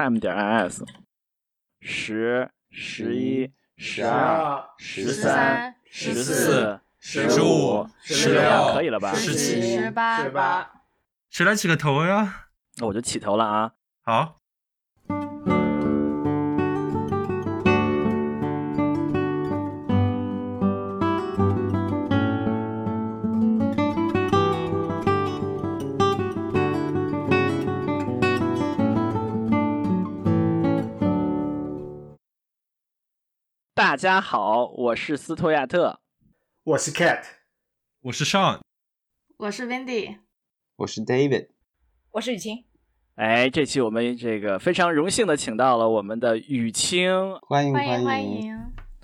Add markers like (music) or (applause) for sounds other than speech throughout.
time 点 is，十、十一、十二、十三、十四、十五、十六，可以了吧？十七、十八、十八。谁来起个头呀？那我就起头了啊！好，大家好，我是斯托亚特。我是 Cat，我是 Sean，我是 Wendy，我是 David，我是雨晴。哎，这期我们这个非常荣幸的请到了我们的雨清。欢迎欢迎欢迎。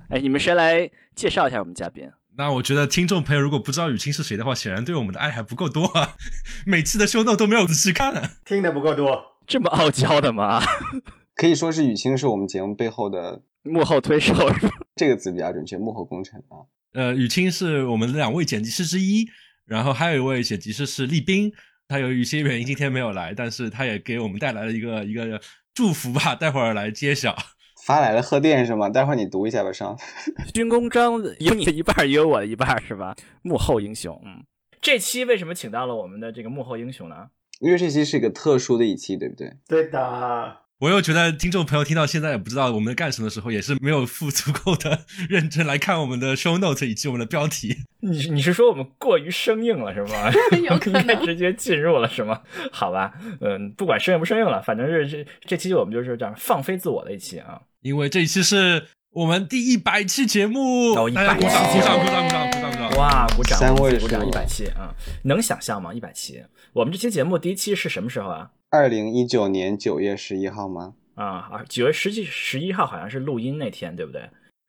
哎，你们谁来介绍一下我们嘉宾？那我觉得听众朋友如果不知道雨清是谁的话，显然对我们的爱还不够多啊。(laughs) 每次的 show note 都没有仔细看、啊。听的不够多。这么傲娇的吗？(laughs) 可以说是雨清是我们节目背后的幕后推手是吧？(laughs) 这个词比较准确，幕后功臣啊。呃，雨清是我们两位剪辑师之一，然后还有一位剪辑师是立斌，他由于一些原因今天没有来，但是他也给我们带来了一个一个祝福吧，待会儿来揭晓。发来了贺电是吗？待会儿你读一下吧，上。(laughs) 军功章有你的一半，也有我的一半，是吧？幕后英雄，嗯。这期为什么请到了我们的这个幕后英雄呢？因为这期是一个特殊的一期，对不对？对的。我又觉得听众朋友听到现在也不知道我们在干什么的时候，也是没有付足够的认真来看我们的 show note 以及我们的标题。你你是说我们过于生硬了是吗？有可能直接进入了是吗？(laughs) 好吧，嗯，不管生硬不生硬了，反正是这这期我们就是这样放飞自我的一期啊。因为这一期是我们第一百期节目，哦大家鼓掌鼓掌鼓掌鼓掌鼓掌鼓掌！哇，鼓掌！三位鼓掌！数一百期啊，能想象吗？一百期，我们这期节目第一期是什么时候啊？二零一九年九月十一号吗？啊啊，九月十几十一号好像是录音那天，对不对？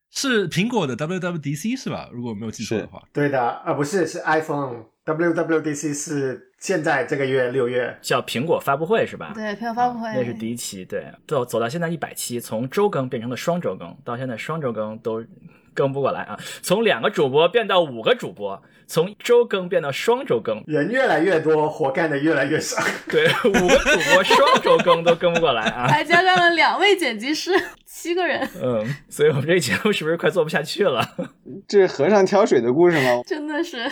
是苹果的 WWDC 是吧？如果我没有记错的话，对的，啊不是，是 iPhone WWDC 是现在这个月六月。叫苹果发布会是吧？对，苹果发布会啊那是第一期，对，走走到现在一百期，从周更变成了双周更，到现在双周更都更不过来啊！从两个主播变到五个主播，从周更变到双周更，人越来越多，活干的越来越少。(laughs) 对，五个主播双周更都更不过来啊！(laughs) 还加上了两位剪辑师，七个人，嗯，所以我们这个节目是不是快做不下去了？(laughs) 这是和尚挑水的故事吗？真的是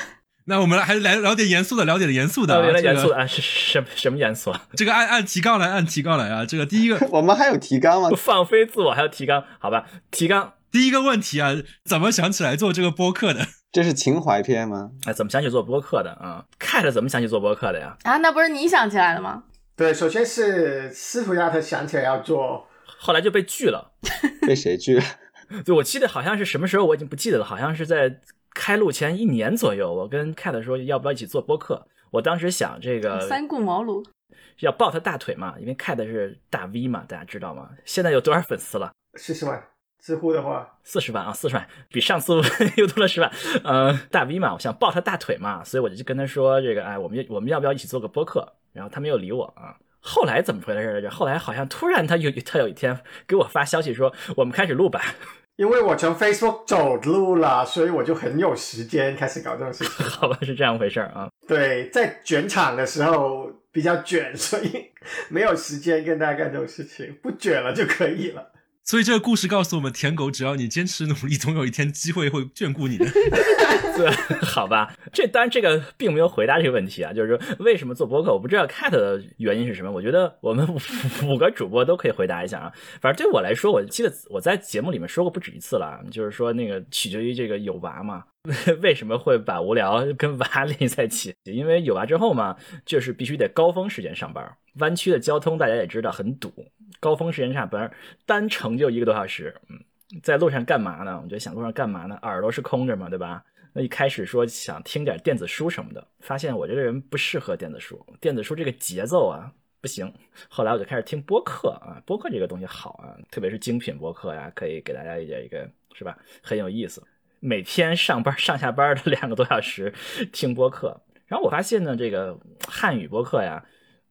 那我们还是来聊点严肃的，聊点严肃的、啊。原来严肃的啊，是什什么严肃啊？这个按按提纲来，按提纲来啊！这个第一个我们还有提纲吗？放飞自我还有提纲，好吧？提纲，第一个问题啊，怎么想起来做这个播客的？这是情怀片吗？哎，怎么想起做播客的啊？Cat 怎么想起做播客的呀？啊，那不是你想起来的吗？对，首先是司徒亚特想起来要做，后来就被拒了。(laughs) 被谁拒了？(laughs) 对，我记得好像是什么时候，我已经不记得了，好像是在开录前一年左右，我跟 Cat 说要不要一起做播客。我当时想这个 (laughs) 三顾茅庐，要抱他大腿嘛，因为 Cat 是大 V 嘛，大家知道吗？现在有多少粉丝了？四十万。知乎的话，四十万啊，四十万，比上次 (laughs) 又多了十万。呃，大 V 嘛，我想抱他大腿嘛，所以我就跟他说这个，哎，我们我们要不要一起做个播客？然后他没有理我啊。后来怎么回事来着？后来好像突然他有他有一天给我发消息说，我们开始录吧。因为我从 Facebook 走路了，所以我就很有时间开始搞这种事情。(laughs) 好吧，是这样回事儿啊。对，在卷场的时候比较卷，所以没有时间跟大家干这种事情。不卷了就可以了。所以这个故事告诉我们，舔狗只要你坚持努力，总有一天机会会眷顾你的。对，(laughs) (laughs) 好吧，这当然这个并没有回答这个问题啊，就是说为什么做播客，我不知道 Cat 的原因是什么。我觉得我们五个主播都可以回答一下啊。反正对我来说，我记得我在节目里面说过不止一次了，就是说那个取决于这个有娃嘛，(laughs) 为什么会把无聊跟娃联系在一起？(laughs) 因为有娃之后嘛，就是必须得高峰时间上班，湾区的交通大家也知道很堵，高峰时间上班单程就一个多小时，嗯。在路上干嘛呢？我就想路上干嘛呢？耳朵是空着嘛，对吧？那一开始说想听点电子书什么的，发现我这个人不适合电子书，电子书这个节奏啊不行。后来我就开始听播客啊，播客这个东西好啊，特别是精品播客呀，可以给大家一点一个是吧，很有意思。每天上班上下班的两个多小时听播客，然后我发现呢，这个汉语播客呀，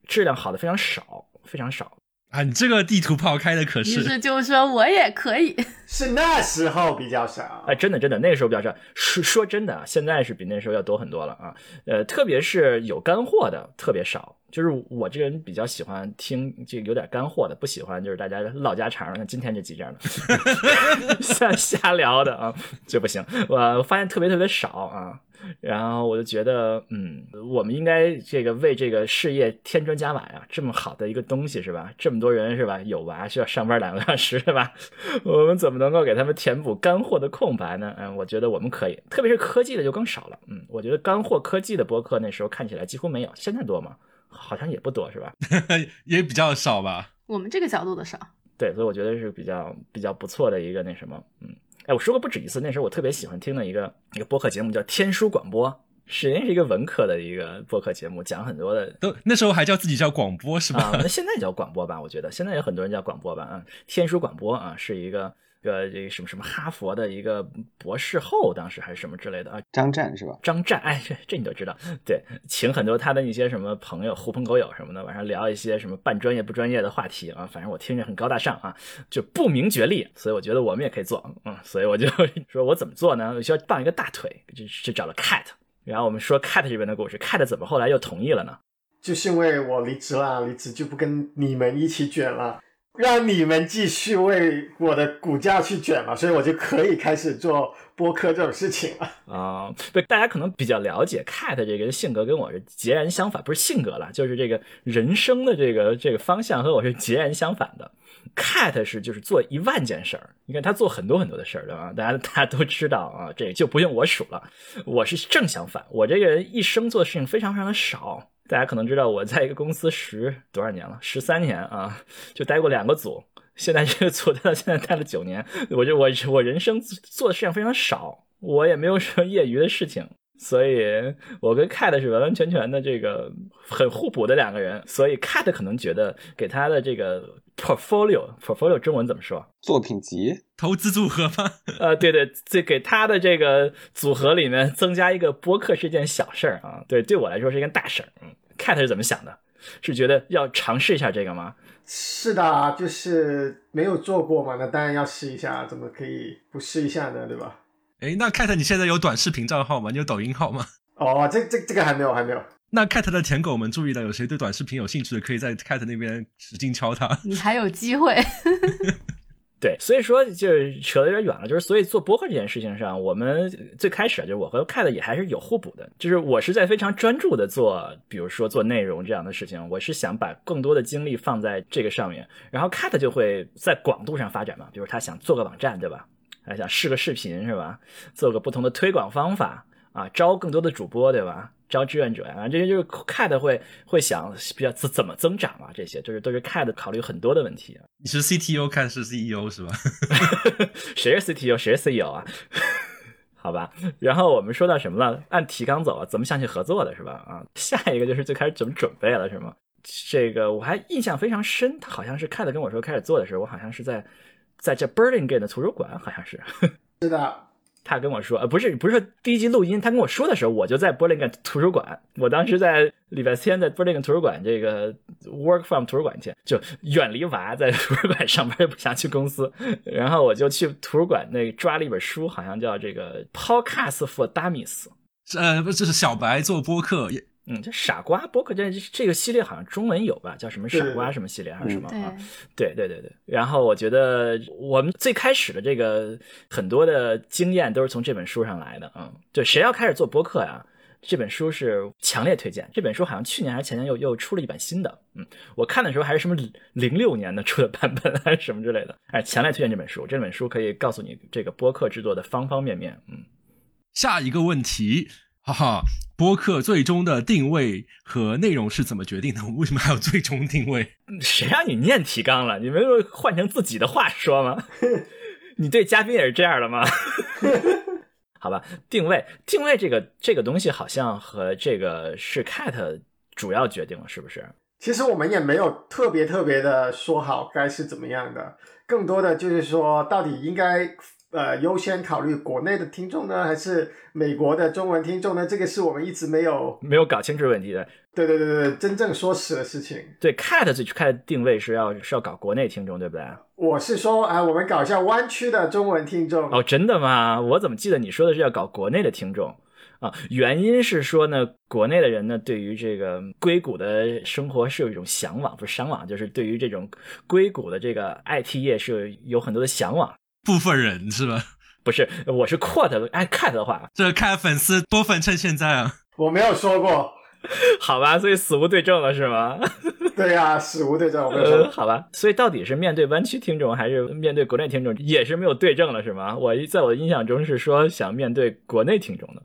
质量好的非常少，非常少。啊，你这个地图炮开的可于是是就说我也可以。(laughs) 是那时候比较少。哎，真的真的，那个时候比较少。说说真的啊，现在是比那时候要多很多了啊。呃，特别是有干货的特别少。就是我这个人比较喜欢听这个有点干货的，不喜欢就是大家唠家常，像今天这集这样的，(laughs) 瞎瞎聊的啊就不行。我发现特别特别少啊。然后我就觉得，嗯，我们应该这个为这个事业添砖加瓦呀，这么好的一个东西是吧？这么多人是吧？有娃需要上班两个小时是吧？(laughs) 我们怎么能够给他们填补干货的空白呢？嗯，我觉得我们可以，特别是科技的就更少了。嗯，我觉得干货科技的播客那时候看起来几乎没有，现在多吗？好像也不多是吧？(laughs) 也比较少吧。我们这个角度的少，对，所以我觉得是比较比较不错的一个那什么，嗯。哎，我说过不止一次，那时候我特别喜欢听的一个一个播客节目叫《天书广播》，是人是一个文科的一个播客节目，讲很多的。都那时候还叫自己叫广播是吧？啊，那现在叫广播吧，我觉得现在有很多人叫广播吧。啊，天书广播啊，是一个个这个什么什么哈佛的一个博士后，当时还是什么之类的啊。张湛是吧？张湛，哎，这这你都知道。对，请很多他的一些什么朋友、狐朋狗友什么的，晚上聊一些什么半专业不专业的话题啊。反正我听着很高大上啊，就不明觉厉，所以我觉得我们也可以做。嗯，所以我就 (laughs) 说我怎么做呢？我需要傍一个大腿，就就找了 Cat。然后我们说 Cat 这边的故事，Cat 怎么后来又同意了呢？就是因为我离职了，离职就不跟你们一起卷了。让你们继续为我的股价去卷嘛，所以我就可以开始做播客这种事情了。啊，对，大家可能比较了解 Cat 这个性格跟我是截然相反，不是性格了，就是这个人生的这个这个方向和我是截然相反的。Cat 是就是做一万件事儿，你看他做很多很多的事儿，对吧？大家大家都知道啊，这就不用我数了。我是正相反，我这个人一生做的事情非常非常的少。大家可能知道我在一个公司十多少年了，十三年啊，就待过两个组。现在这个组待到现在待了九年，我就我我人生做的事情非常少，我也没有什么业余的事情，所以我跟 Cat 是完完全全的这个很互补的两个人。所以 Cat 可能觉得给他的这个 portfolio portfolio 中文怎么说？作品集、投资组合吗？(laughs) 呃，对对，这给他的这个组合里面增加一个播客是件小事儿啊。对，对我来说是一件大事儿。嗯，Cat 是怎么想的？是觉得要尝试一下这个吗？是的，就是没有做过嘛，那当然要试一下，怎么可以不试一下呢？对吧？哎，那 Cat 你现在有短视频账号吗？你有抖音号吗？哦，这这这个还没有，还没有。那 Cat 的舔狗们注意了，有谁对短视频有兴趣的，可以在 Cat 那边使劲敲他。(laughs) 你还有机会。(laughs) 对，所以说就是扯得有点远了，就是所以做播客这件事情上，我们最开始啊，就是我和 Cat 也还是有互补的，就是我是在非常专注的做，比如说做内容这样的事情，我是想把更多的精力放在这个上面，然后 Cat 就会在广度上发展嘛，比如他想做个网站，对吧？还想试个视频是吧？做个不同的推广方法啊，招更多的主播，对吧？招志愿者呀，这些就是 Cat 会会想比较怎怎么增长啊，这些就是都是 Cat 考虑很多的问题。你是 CTO，Cat 是 CEO 是吧？(laughs) 谁是 CTO，谁是 CEO 啊？(laughs) 好吧，然后我们说到什么了？按提纲走啊，怎么想去合作的是吧？啊，下一个就是最开始怎么准备了是吗？这个我还印象非常深，他好像是 Cat 跟我说开始做的时候，我好像是在在这 Burlingame 的图书馆，好像是。(laughs) 是的。他跟我说，呃，不是，不是说第一集录音，他跟我说的时候，我就在柏林根图书馆。我当时在礼拜天在柏林根图书馆这个 work from 图书馆去，就远离娃，在图书馆上班，也不想去公司。(laughs) 然后我就去图书馆那抓了一本书，好像叫这个 Podcast for Dummies，呃，不，这是小白做播客。嗯，这傻瓜播客这这个系列好像中文有吧？叫什么傻瓜什么系列还是什么啊？对对对对。然后我觉得我们最开始的这个很多的经验都是从这本书上来的。嗯，对，谁要开始做播客呀？这本书是强烈推荐。这本书好像去年还是前年又又出了一版新的。嗯，我看的时候还是什么零六年的出的版本还是 (laughs) 什么之类的。哎，强烈推荐这本书。这本书可以告诉你这个播客制作的方方面面。嗯，下一个问题。哈哈，播客最终的定位和内容是怎么决定的？(laughs) 为什么还有最终定位？(laughs) 谁让你念提纲了？你没有换成自己的话说吗？(laughs) 你对嘉宾也是这样的吗？好吧，定位定位这个这个东西好像和这个是 Cat 主要决定了，是不是？其实我们也没有特别特别的说好该是怎么样的，更多的就是说到底应该。呃优先考虑国内的听众呢，还是美国的中文听众呢？这个是我们一直没有没有搞清楚问题的。对对对对对真正说实的事情。对，Cat 最开的定位是要是要搞国内听众，对不对？我是说啊，我们搞一下湾区的中文听众。哦，真的吗？我怎么记得你说的是要搞国内的听众啊？原因是说呢，国内的人呢，对于这个硅谷的生活是有一种向往，不是向往，就是对于这种硅谷的这个 IT 业是有很多的向往。部分人是吧？不是，我是 quote 按 cut 的话，这看粉丝多粉趁现在啊！我没有说过，(laughs) 好吧，所以死无对证了是吗？(laughs) 对呀、死无对证，我没有呃，说。好吧，所以到底是面对湾区听众还是面对国内听众，也是没有对证了是吗？我在我的印象中是说想面对国内听众的。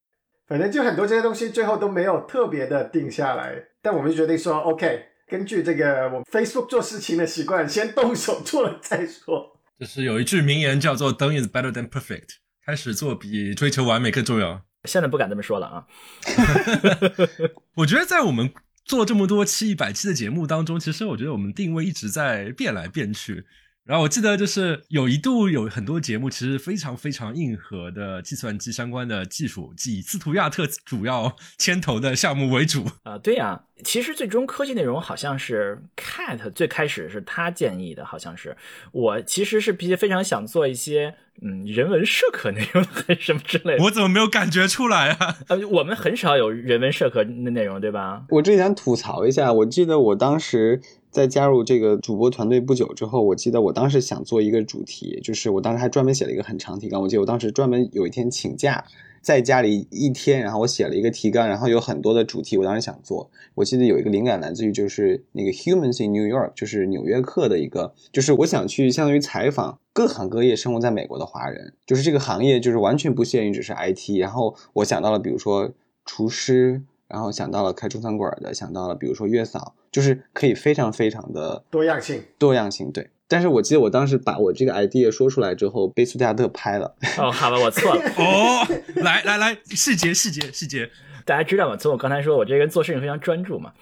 反正就很多这些东西最后都没有特别的定下来，但我们就决定说，OK，根据这个我们 Facebook 做事情的习惯，先动手做了再说。就是有一句名言叫做 “Done is better than perfect”，开始做比追求完美更重要。现在不敢这么说了啊。(laughs) (laughs) 我觉得在我们做这么多期一百期的节目当中，其实我觉得我们定位一直在变来变去。然后我记得就是有一度有很多节目其实非常非常硬核的计算机相关的技术，以斯图亚特主要牵头的项目为主。啊，对呀、其实最终科技内容好像是 Cat 最开始是他建议的，好像是我其实是比非常想做一些嗯人文社科内容还是什么之类的。我怎么没有感觉出来啊？(laughs) 呃，我们很少有人文社科的内容，对吧？我这里想吐槽一下，我记得我当时在加入这个主播团队不久之后，我记得我当时想做一个主题，就是我当时还专门写了一个很长提纲。我记得我当时专门有一天请假，在家里一天，然后我写了一个提纲，然后有很多的主题，我当时想做。我记得有一个灵感来自于就是那个 Humans in New York，就是纽约客的一个，就是我想去相当于采访各行各业生活在美国的华人，就是这个行业就是完全不限于只是 IT。然后我想到了，比如说厨师。然后想到了开中餐馆的，想到了比如说月嫂，就是可以非常非常的多样性。多样性。对，但是我记得我当时把我这个 idea 说出来之后，被苏加特拍了。(laughs) 哦，好吧，我错了。哦，来来来，细节细节细节，大家知道吗？从我刚才说，我这个人做事情非常专注嘛，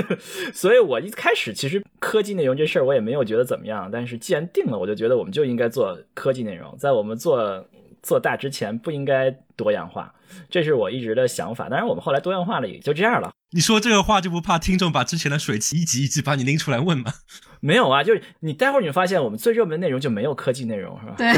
(laughs) 所以我一开始其实科技内容这事儿我也没有觉得怎么样，但是既然定了，我就觉得我们就应该做科技内容，在我们做做大之前不应该多样化，这是我一直的想法。当然，我们后来多样化了，也就这样了。你说这个话就不怕听众把之前的水期一集一集把你拎出来问吗？没有啊，就是你待会儿你会发现，我们最热门的内容就没有科技内容，是吧？对，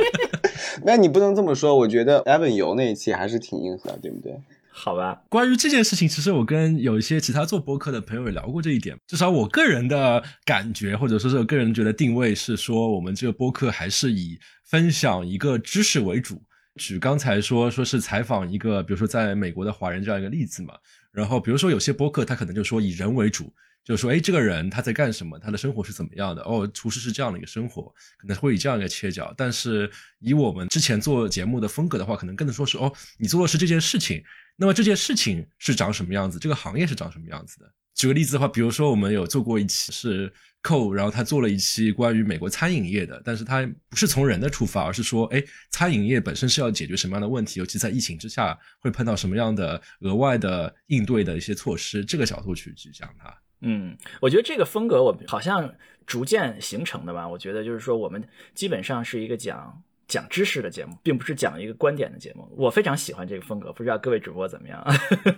(laughs) 那你不能这么说，我觉得 Evan 游那一期还是挺硬核，对不对？好吧，关于这件事情，其实我跟有一些其他做播客的朋友也聊过这一点。至少我个人的感觉，或者说是我个人觉得定位是说，我们这个播客还是以分享一个知识为主。举刚才说说是采访一个，比如说在美国的华人这样一个例子嘛。然后比如说有些播客，他可能就说以人为主，就是说，哎，这个人他在干什么，他的生活是怎么样的？哦，厨师是这样的一个生活，可能会以这样一个切角。但是以我们之前做节目的风格的话，可能更多说是哦，你做的是这件事情。那么这件事情是长什么样子？这个行业是长什么样子的？举个例子的话，比如说我们有做过一期是寇，然后他做了一期关于美国餐饮业的，但是他不是从人的出发，而是说，哎，餐饮业本身是要解决什么样的问题，尤其在疫情之下会碰到什么样的额外的应对的一些措施，这个角度去去讲它。嗯，我觉得这个风格我好像逐渐形成的吧。我觉得就是说，我们基本上是一个讲讲知识的节目，并不是讲一个观点的节目。我非常喜欢这个风格，不知道各位主播怎么样？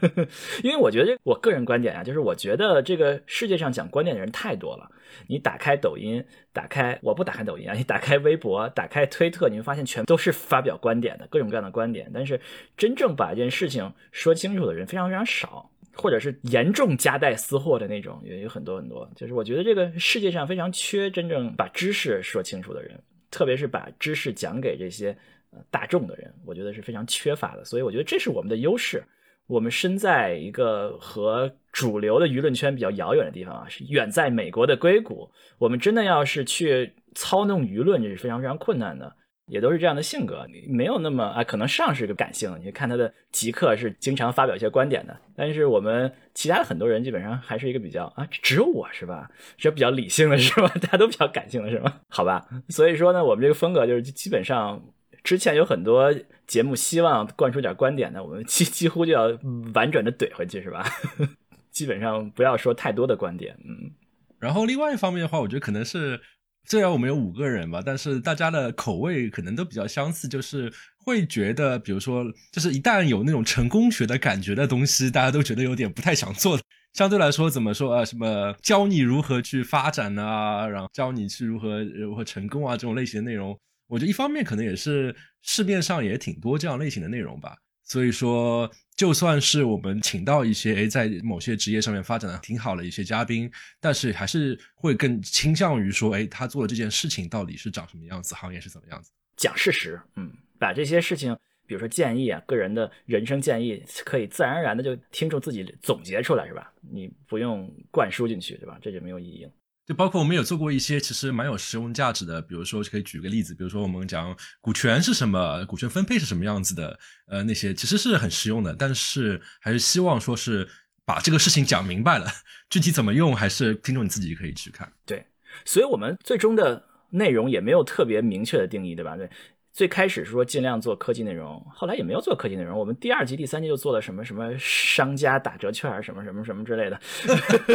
(laughs) 因为我觉得我个人观点啊，就是我觉得这个世界上讲观点的人太多了。你打开抖音，打开我不打开抖音啊，你打开微博，打开推特，你会发现全都是发表观点的各种各样的观点，但是真正把一件事情说清楚的人非常非常少。或者是严重夹带私货的那种，也有很多很多。就是我觉得这个世界上非常缺真正把知识说清楚的人，特别是把知识讲给这些呃大众的人，我觉得是非常缺乏的。所以我觉得这是我们的优势。我们身在一个和主流的舆论圈比较遥远的地方啊，是远在美国的硅谷。我们真的要是去操弄舆论，这是非常非常困难的。也都是这样的性格，没有那么啊，可能上是个感性，你看他的极客是经常发表一些观点的，但是我们其他很多人基本上还是一个比较啊，只有我是吧，是比较理性的是吧？大家都比较感性的是吧？好吧，所以说呢，我们这个风格就是基本上之前有很多节目希望灌输点观点的，我们几几乎就要婉转的怼回去是吧？(laughs) 基本上不要说太多的观点，嗯。然后另外一方面的话，我觉得可能是虽然我们有五个人吧，但是大家的口味可能都比较相似，就是会觉得，比如说，就是一旦有那种成功学的感觉的东西，大家都觉得有点不太想做。相对来说，怎么说啊？什么教你如何去发展啊，然后教你去如何如何成功啊，这种类型的内容，我觉得一方面可能也是市面上也挺多这样类型的内容吧。所以说，就算是我们请到一些诶在某些职业上面发展的挺好的一些嘉宾，但是还是会更倾向于说，诶，他做的这件事情到底是长什么样子，行业是怎么样子，讲事实，嗯，把这些事情，比如说建议啊，个人的人生建议，可以自然而然的就听众自己总结出来，是吧？你不用灌输进去，对吧？这就没有意义了。就包括我们有做过一些其实蛮有实用价值的，比如说可以举个例子，比如说我们讲股权是什么，股权分配是什么样子的，呃，那些其实是很实用的，但是还是希望说是把这个事情讲明白了，(laughs) 具体怎么用，还是听众你自己可以去看。对，所以我们最终的内容也没有特别明确的定义，对吧？对。最开始是说尽量做科技内容，后来也没有做科技内容。我们第二集、第三集就做了什么什么商家打折券，什么什么什么之类的。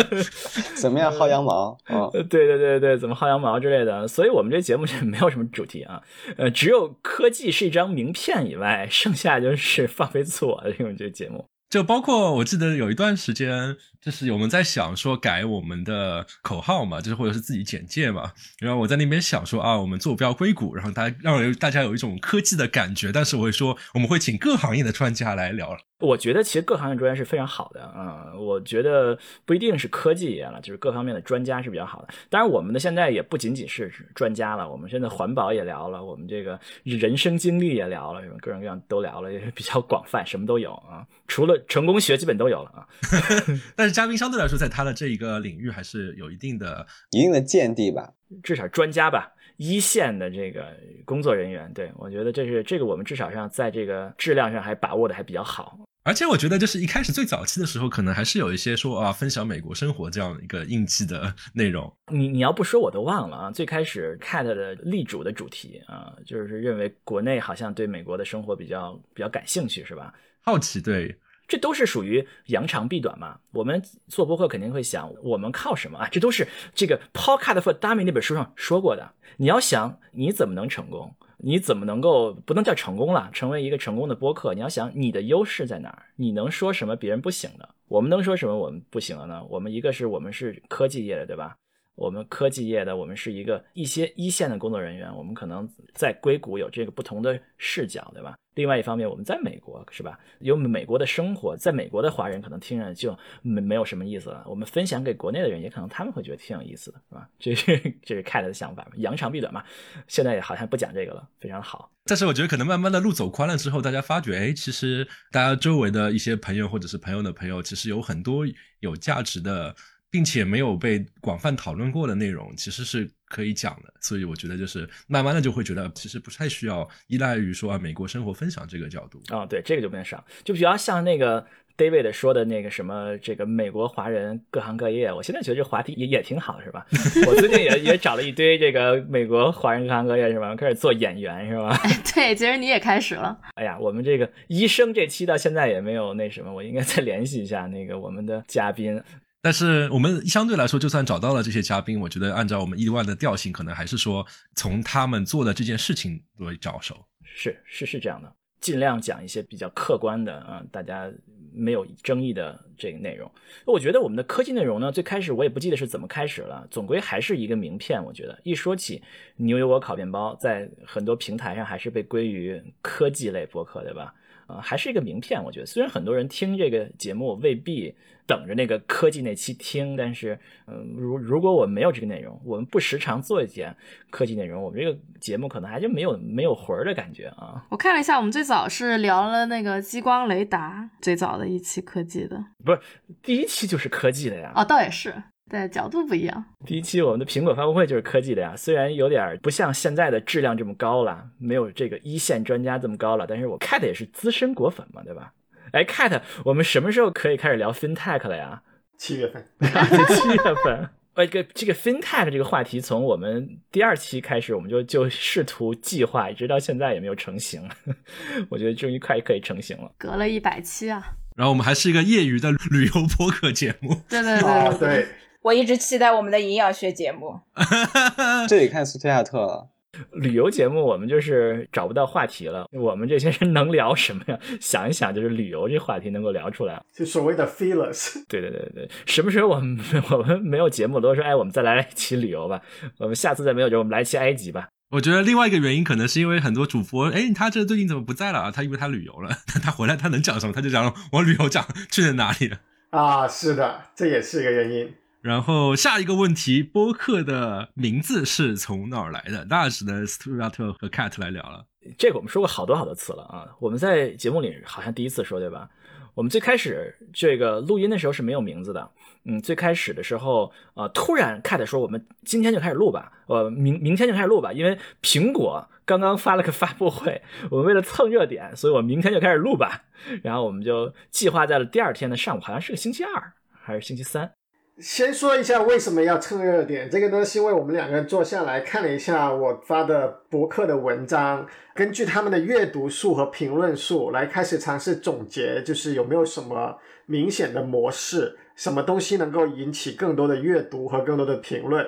(laughs) 怎么样薅羊毛？啊，对对对对，怎么薅羊毛之类的。所以我们这节目是没有什么主题啊，呃，只有科技是一张名片以外，剩下就是放飞自我的这种这节目。就包括我记得有一段时间，就是我们在想说改我们的口号嘛，就是或者是自己简介嘛。然后我在那边想说啊，我们坐标硅谷，然后大家让大家有一种科技的感觉。但是我会说，我们会请各行业的专家来聊。我觉得其实各行业专家是非常好的啊，我觉得不一定是科技业了，就是各方面的专家是比较好的。当然，我们的现在也不仅仅是专家了，我们现在环保也聊了，我们这个人生经历也聊了，什么？各种各样都聊了，也比较广泛，什么都有啊。除了成功学，基本都有了啊。(laughs) 但是嘉宾相对来说，在他的这一个领域还是有一定的、(laughs) 一定的见地吧，至少专家吧。一线的这个工作人员，对我觉得这是这个我们至少上在这个质量上还把握的还比较好。而且我觉得就是一开始最早期的时候，可能还是有一些说啊分享美国生活这样一个印记的内容。你你要不说我都忘了啊。最开始 Cat 的立主的主题啊，就是认为国内好像对美国的生活比较比较感兴趣，是吧？好奇，对。这都是属于扬长避短嘛。我们做播客肯定会想，我们靠什么啊？这都是这个 Podcast for Dummy 那本书上说过的。你要想你怎么能成功，你怎么能够不能叫成功了，成为一个成功的播客？你要想你的优势在哪儿？你能说什么别人不行的？我们能说什么我们不行的呢？我们一个是我们是科技业的，对吧？我们科技业的，我们是一个一些一线的工作人员，我们可能在硅谷有这个不同的视角，对吧？另外一方面，我们在美国，是吧？有美国的生活，在美国的华人可能听着就没没有什么意思了。我们分享给国内的人，也可能他们会觉得挺有意思的，是吧？这是这是 Cat 的想法嘛，扬长避短嘛。现在也好像不讲这个了，非常好。但是我觉得可能慢慢的路走宽了之后，大家发觉，哎，其实大家周围的一些朋友或者是朋友的朋友，其实有很多有价值的。并且没有被广泛讨论过的内容，其实是可以讲的。所以我觉得，就是慢慢的就会觉得，其实不太需要依赖于说啊美国生活分享这个角度啊。对，这个就不能少。就比较像那个 David 说的那个什么，这个美国华人各行各业。我现在觉得这话题也也挺好的，是吧？我最近也也找了一堆这个美国华人各行各业，是吧？开始做演员，是吧？(laughs) 对，其实你也开始了。哎呀，我们这个医生这期到现在也没有那什么，我应该再联系一下那个我们的嘉宾。但是我们相对来说，就算找到了这些嘉宾，我觉得按照我们意外的调性，可能还是说从他们做的这件事情为着手。是是是这样的，尽量讲一些比较客观的啊，大家没有争议的这个内容。我觉得我们的科技内容呢，最开始我也不记得是怎么开始了，总归还是一个名片。我觉得一说起牛油果烤面包，在很多平台上还是被归于科技类博客，对吧？啊，还是一个名片。我觉得虽然很多人听这个节目未必。等着那个科技那期听，但是，嗯，如如果我没有这个内容，我们不时常做一些科技内容，我们这个节目可能还就没有没有魂儿的感觉啊。我看了一下，我们最早是聊了那个激光雷达，最早的一期科技的，不是第一期就是科技的呀。哦，倒也是，对，角度不一样。第一期我们的苹果发布会就是科技的呀，虽然有点不像现在的质量这么高了，没有这个一线专家这么高了，但是我 Cat 也是资深果粉嘛，对吧？哎，Cat，我们什么时候可以开始聊 FinTech 了呀？七月份，七月份。呃，(laughs) 这个这个 FinTech 这个话题，从我们第二期开始，我们就就试图计划，一直到现在也没有成型。(laughs) 我觉得终于快可以成型了，隔了一百期啊。然后我们还是一个业余的旅游播客节目。对对对对。我一直期待我们的营养学节目。(laughs) 这得看苏菲亚特了。旅游节目我们就是找不到话题了，我们这些人能聊什么呀？(laughs) 想一想，就是旅游这话题能够聊出来。就所谓的 feelers。(laughs) 对对对对，什么时候我们我们没有节目都说，哎，我们再来一期旅游吧。我们下次再没有就我们来一期埃及吧。我觉得另外一个原因可能是因为很多主播，哎，他这最近怎么不在了啊？他以为他旅游了，他回来他能讲什么？他就讲我旅游讲去了哪里了啊？是的，这也是一个原因。然后下一个问题，播客的名字是从哪儿来的？那只能斯图亚特和 Cat 来聊了。这个我们说过好多好多次了啊，我们在节目里好像第一次说对吧？我们最开始这个录音的时候是没有名字的，嗯，最开始的时候啊，突然 Cat 说我们今天就开始录吧，呃，明明天就开始录吧，因为苹果刚刚发了个发布会，我们为了蹭热点，所以我明天就开始录吧。然后我们就计划在了第二天的上午，好像是个星期二还是星期三。先说一下为什么要蹭热点，这个呢是因为我们两个人坐下来看了一下我发的博客的文章，根据他们的阅读数和评论数来开始尝试总结，就是有没有什么明显的模式，什么东西能够引起更多的阅读和更多的评论，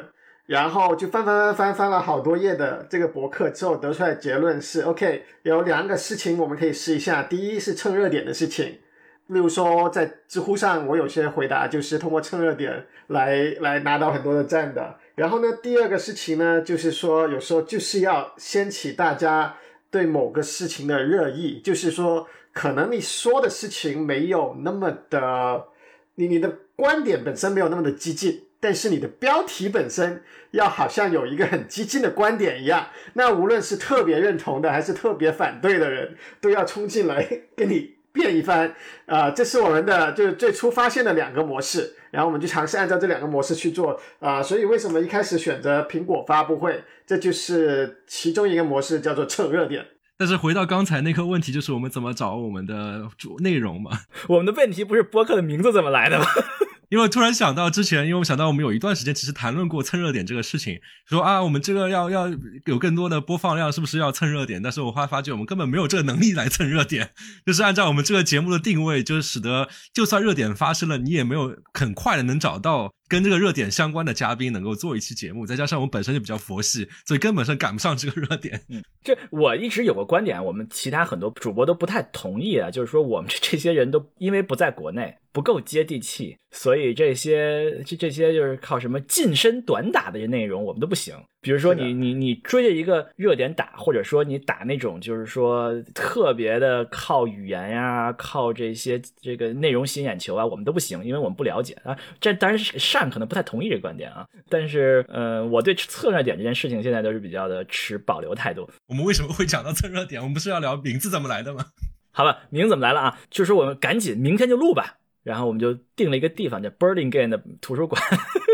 然后就翻翻翻翻翻了好多页的这个博客之后得出来结论是，OK，有两个事情我们可以试一下，第一是蹭热点的事情。例如说，在知乎上，我有些回答就是通过蹭热点来来拿到很多的赞的。然后呢，第二个事情呢，就是说有时候就是要掀起大家对某个事情的热议，就是说可能你说的事情没有那么的，你你的观点本身没有那么的激进，但是你的标题本身要好像有一个很激进的观点一样，那无论是特别认同的还是特别反对的人，都要冲进来跟你。变一番啊，这是我们的就是最初发现的两个模式，然后我们就尝试按照这两个模式去做啊。所以为什么一开始选择苹果发布会，这就是其中一个模式，叫做蹭热点。但是回到刚才那个问题，就是我们怎么找我们的主内容嘛？(laughs) 我们的问题不是播客的名字怎么来的吗？因为突然想到之前，因为我想到我们有一段时间其实谈论过蹭热点这个事情，说啊，我们这个要要有更多的播放量，是不是要蹭热点？但是我后来发觉我们根本没有这个能力来蹭热点，就是按照我们这个节目的定位，就是使得就算热点发生了，你也没有很快的能找到。跟这个热点相关的嘉宾能够做一期节目，再加上我们本身就比较佛系，所以根本上赶不上这个热点。嗯，这我一直有个观点，我们其他很多主播都不太同意啊，就是说我们这这些人都因为不在国内，不够接地气，所以这些这这些就是靠什么近身短打的内容，我们都不行。比如说你你你追着一个热点打，或者说你打那种就是说特别的靠语言呀，靠这些这个内容吸引眼球啊，我们都不行，因为我们不了解啊。这当然是善可能不太同意这个观点啊，但是呃，我对蹭热点这件事情现在都是比较的持保留态度。我们为什么会讲到蹭热点？我们不是要聊名字怎么来的吗？(laughs) 好吧，名字怎么来了啊？就是我们赶紧明天就录吧。然后我们就定了一个地方，叫 Burlingame 的图书馆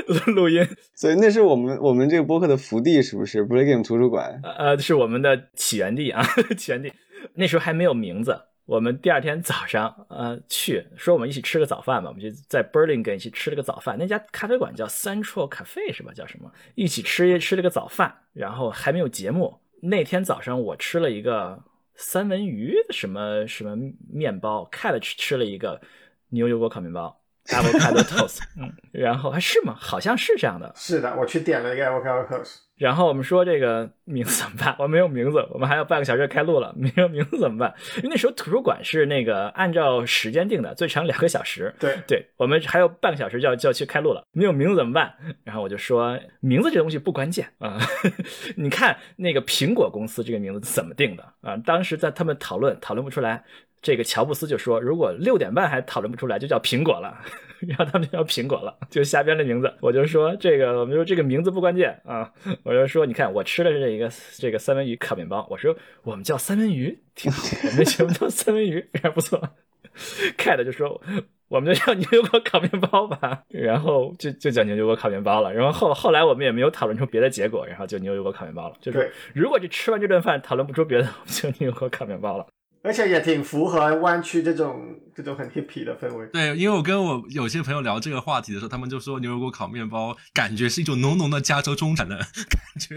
(laughs) 录音。所以那是我们我们这个播客的福地，是不是？Burlingame 图书馆，呃，是我们的起源地啊，(laughs) 起源地。那时候还没有名字。我们第二天早上，呃，去说我们一起吃个早饭吧。我们就在 Burlingame 一起吃了个早饭。那家咖啡馆叫 Central Cafe 是吧？叫什么？一起吃吃了个早饭，然后还没有节目。那天早上我吃了一个三文鱼什么什么面包，Cat 吃吃了一个。牛油果烤面包，avocado (laughs) toast，嗯，然后还是吗？好像是这样的。是的，我去点了一个 avocado toast。然后我们说这个名字怎么办？(laughs) 我没有名字，我们还有半个小时开录了，没有名字怎么办？因为那时候图书馆是那个按照时间定的，最长两个小时。对对，我们还有半个小时就要就要去开录了，没有名字怎么办？然后我就说，名字这东西不关键啊，(laughs) 你看那个苹果公司这个名字怎么定的啊？当时在他们讨论，讨论不出来。这个乔布斯就说：“如果六点半还讨论不出来，就叫苹果了。(laughs) 然后他们就叫苹果了，就瞎编的名字。我就说这个，我们说这个名字不关键啊。我就说，你看我吃的是这一个这个三文鱼烤面包。我说我们叫三文鱼挺好，我们节目叫三文鱼还不错。Cat 就说我们就叫牛油果烤面包吧，然后就就叫牛油果烤面包了。然后后后来我们也没有讨论出别的结果，然后就牛油果烤面包了。就是如果这吃完这顿饭讨论不出别的，我们就牛油果烤面包了。”而且也挺符合湾区这种这种很 hippy 的氛围。对，因为我跟我有些朋友聊这个话题的时候，他们就说牛油果烤面包感觉是一种浓浓的加州中产的感觉。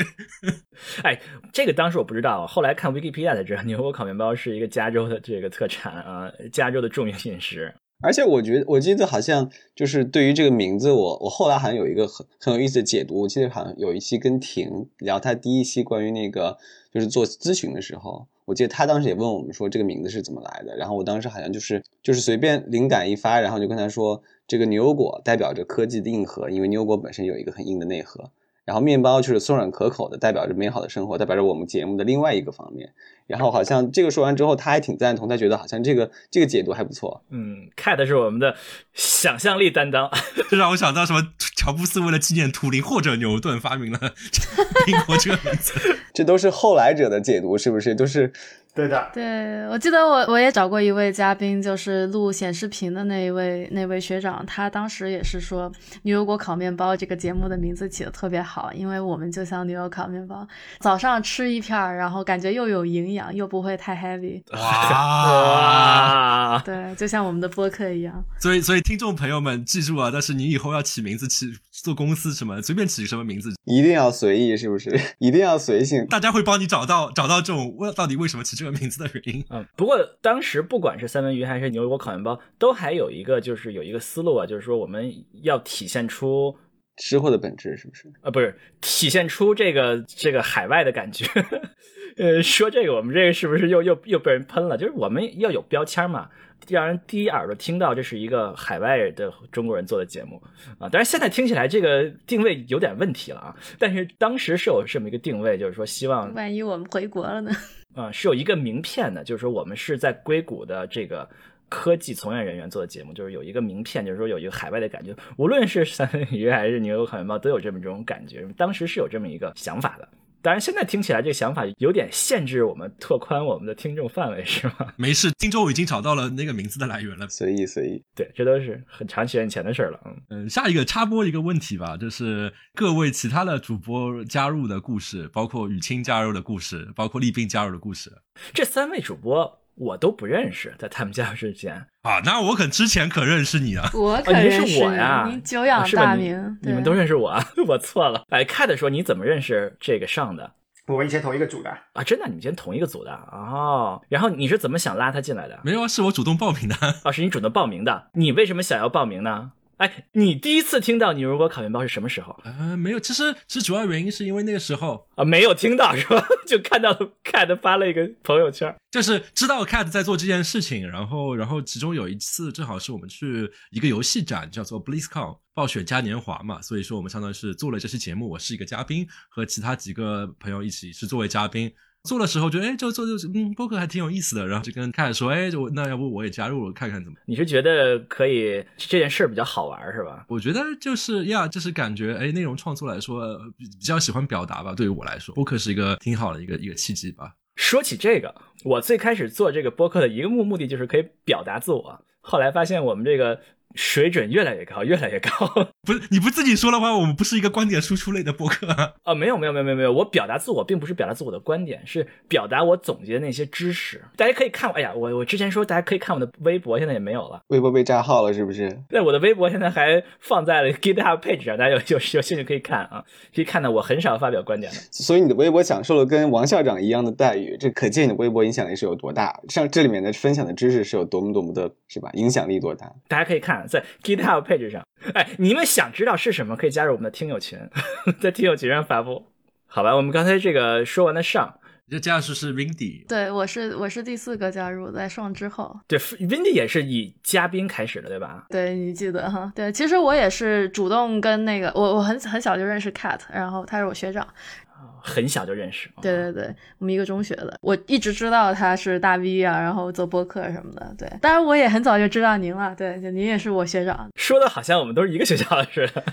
(laughs) 哎，这个当时我不知道，后来看 Wikipedia 才知道牛油果烤面包是一个加州的这个特产啊，加州的著名饮食。而且我觉得，我记得好像就是对于这个名字，我我后来好像有一个很很有意思的解读。我记得好像有一期跟婷聊他第一期关于那个就是做咨询的时候，我记得他当时也问我们说这个名字是怎么来的。然后我当时好像就是就是随便灵感一发，然后就跟他说，这个牛油果代表着科技的硬核，因为牛油果本身有一个很硬的内核。然后面包就是松软可口的，代表着美好的生活，代表着我们节目的另外一个方面。然后好像这个说完之后，他还挺赞同，他觉得好像这个这个解读还不错。嗯，Cat 是我们的想象力担当，这 (laughs) 让我想到什么？乔布斯为了纪念图灵或者牛顿发明了 (laughs) 苹果这个名字，(laughs) 这都是后来者的解读，是不是？都是。对的，对我记得我我也找过一位嘉宾，就是录显示屏的那一位那位学长，他当时也是说牛油果烤面包这个节目的名字起的特别好，因为我们就像牛油烤面包，早上吃一片儿，然后感觉又有营养，又不会太 heavy。(laughs) 哇，对，就像我们的播客一样。所以所以听众朋友们记住啊，但是你以后要起名字起做公司什么，随便起什么名字，一定要随意，是不是？(laughs) 一定要随性，大家会帮你找到找到这种为到底为什么起这个。名字的原因嗯，不过当时不管是三文鱼还是牛油果烤面包，都还有一个就是有一个思路啊，就是说我们要体现出吃货的本质，是不是？啊，不是体现出这个这个海外的感觉。(laughs) 呃，说这个我们这个是不是又又又被人喷了？就是我们要有标签嘛，让人第一耳朵听到这是一个海外的中国人做的节目啊。但是现在听起来这个定位有点问题了啊。但是当时是有这么一个定位，就是说希望万一我们回国了呢？(laughs) 啊，是有一个名片的，就是说我们是在硅谷的这个科技从业人员做的节目，就是有一个名片，就是说有一个海外的感觉。无论是三文鱼还是牛油烤面包，都有这么这种感觉。当时是有这么一个想法的。当然，现在听起来这个想法有点限制我们拓宽我们的听众范围，是吗？(laughs) 没事，听众已经找到了那个名字的来源了，随意随意。对，这都是很长时间前的事了。嗯嗯，下一个插播一个问题吧，就是各位其他的主播加入的故事，包括雨清加入的故事，包括立斌加入的故事，这三位主播我都不认识，在他们家之前啊，那我可之前可认识你啊，我可认识我呀，你久仰大名，你们都认识我，(laughs) 我错了。哎，Cat 说你怎么认识这个上的？我们以前同一个组的啊，真的，你们以前同一个组的哦。然后你是怎么想拉他进来的？没有啊，是我主动报名的。(laughs) 哦，是你主动报名的。你为什么想要报名呢？哎，你第一次听到牛油果烤面包是什么时候？呃，没有，其实其实主要原因是因为那个时候啊，没有听到是吧？(laughs) 就看到 Cat 发了一个朋友圈，就是知道 Cat 在做这件事情，然后然后其中有一次正好是我们去一个游戏展，叫做 BlizzCon 暴雪嘉年华嘛，所以说我们相当于是做了这期节目，我是一个嘉宾，和其他几个朋友一起是作为嘉宾。做的时候觉得哎，就做就嗯，播客还挺有意思的，然后就跟凯说，哎，就那要不我也加入看看怎么？你是觉得可以这件事儿比较好玩是吧？我觉得就是呀，就是感觉哎，内容创作来说比较喜欢表达吧。对于我来说，播客是一个挺好的一个一个契机吧。说起这个，我最开始做这个播客的一个目目的就是可以表达自我，后来发现我们这个。水准越来越高，越来越高。(laughs) 不是你不自己说的话，我们不是一个观点输出类的博客啊！没有没有没有没有没有，我表达自我并不是表达自我的观点，是表达我总结的那些知识。大家可以看，哎呀，我我之前说大家可以看我的微博，现在也没有了。微博被炸号了是不是？对，我的微博现在还放在了 GitHub page 上，大家有有有兴趣可以看啊，可以看到我很少发表观点的。所以你的微博享受了跟王校长一样的待遇，这可见你的微博影响力是有多大。像这里面的分享的知识是有多么多么的，是吧？影响力多大？大家可以看在 GitHub。配置上，哎，你们想知道是什么，可以加入我们的听友群，(laughs) 在听友群上发布。好吧，我们刚才这个说完了上，这加入是 Windy，对我是我是第四个加入，在上之后，对 Windy 也是以嘉宾开始的，对吧？对你记得哈？对，其实我也是主动跟那个我我很很小就认识 Cat，然后他是我学长。很小就认识，对对对，我们一个中学的，我一直知道他是大 V 啊，然后做播客什么的，对，当然我也很早就知道您了，对，您也是我学长，(laughs) 说的好像我们都是一个学校的似的。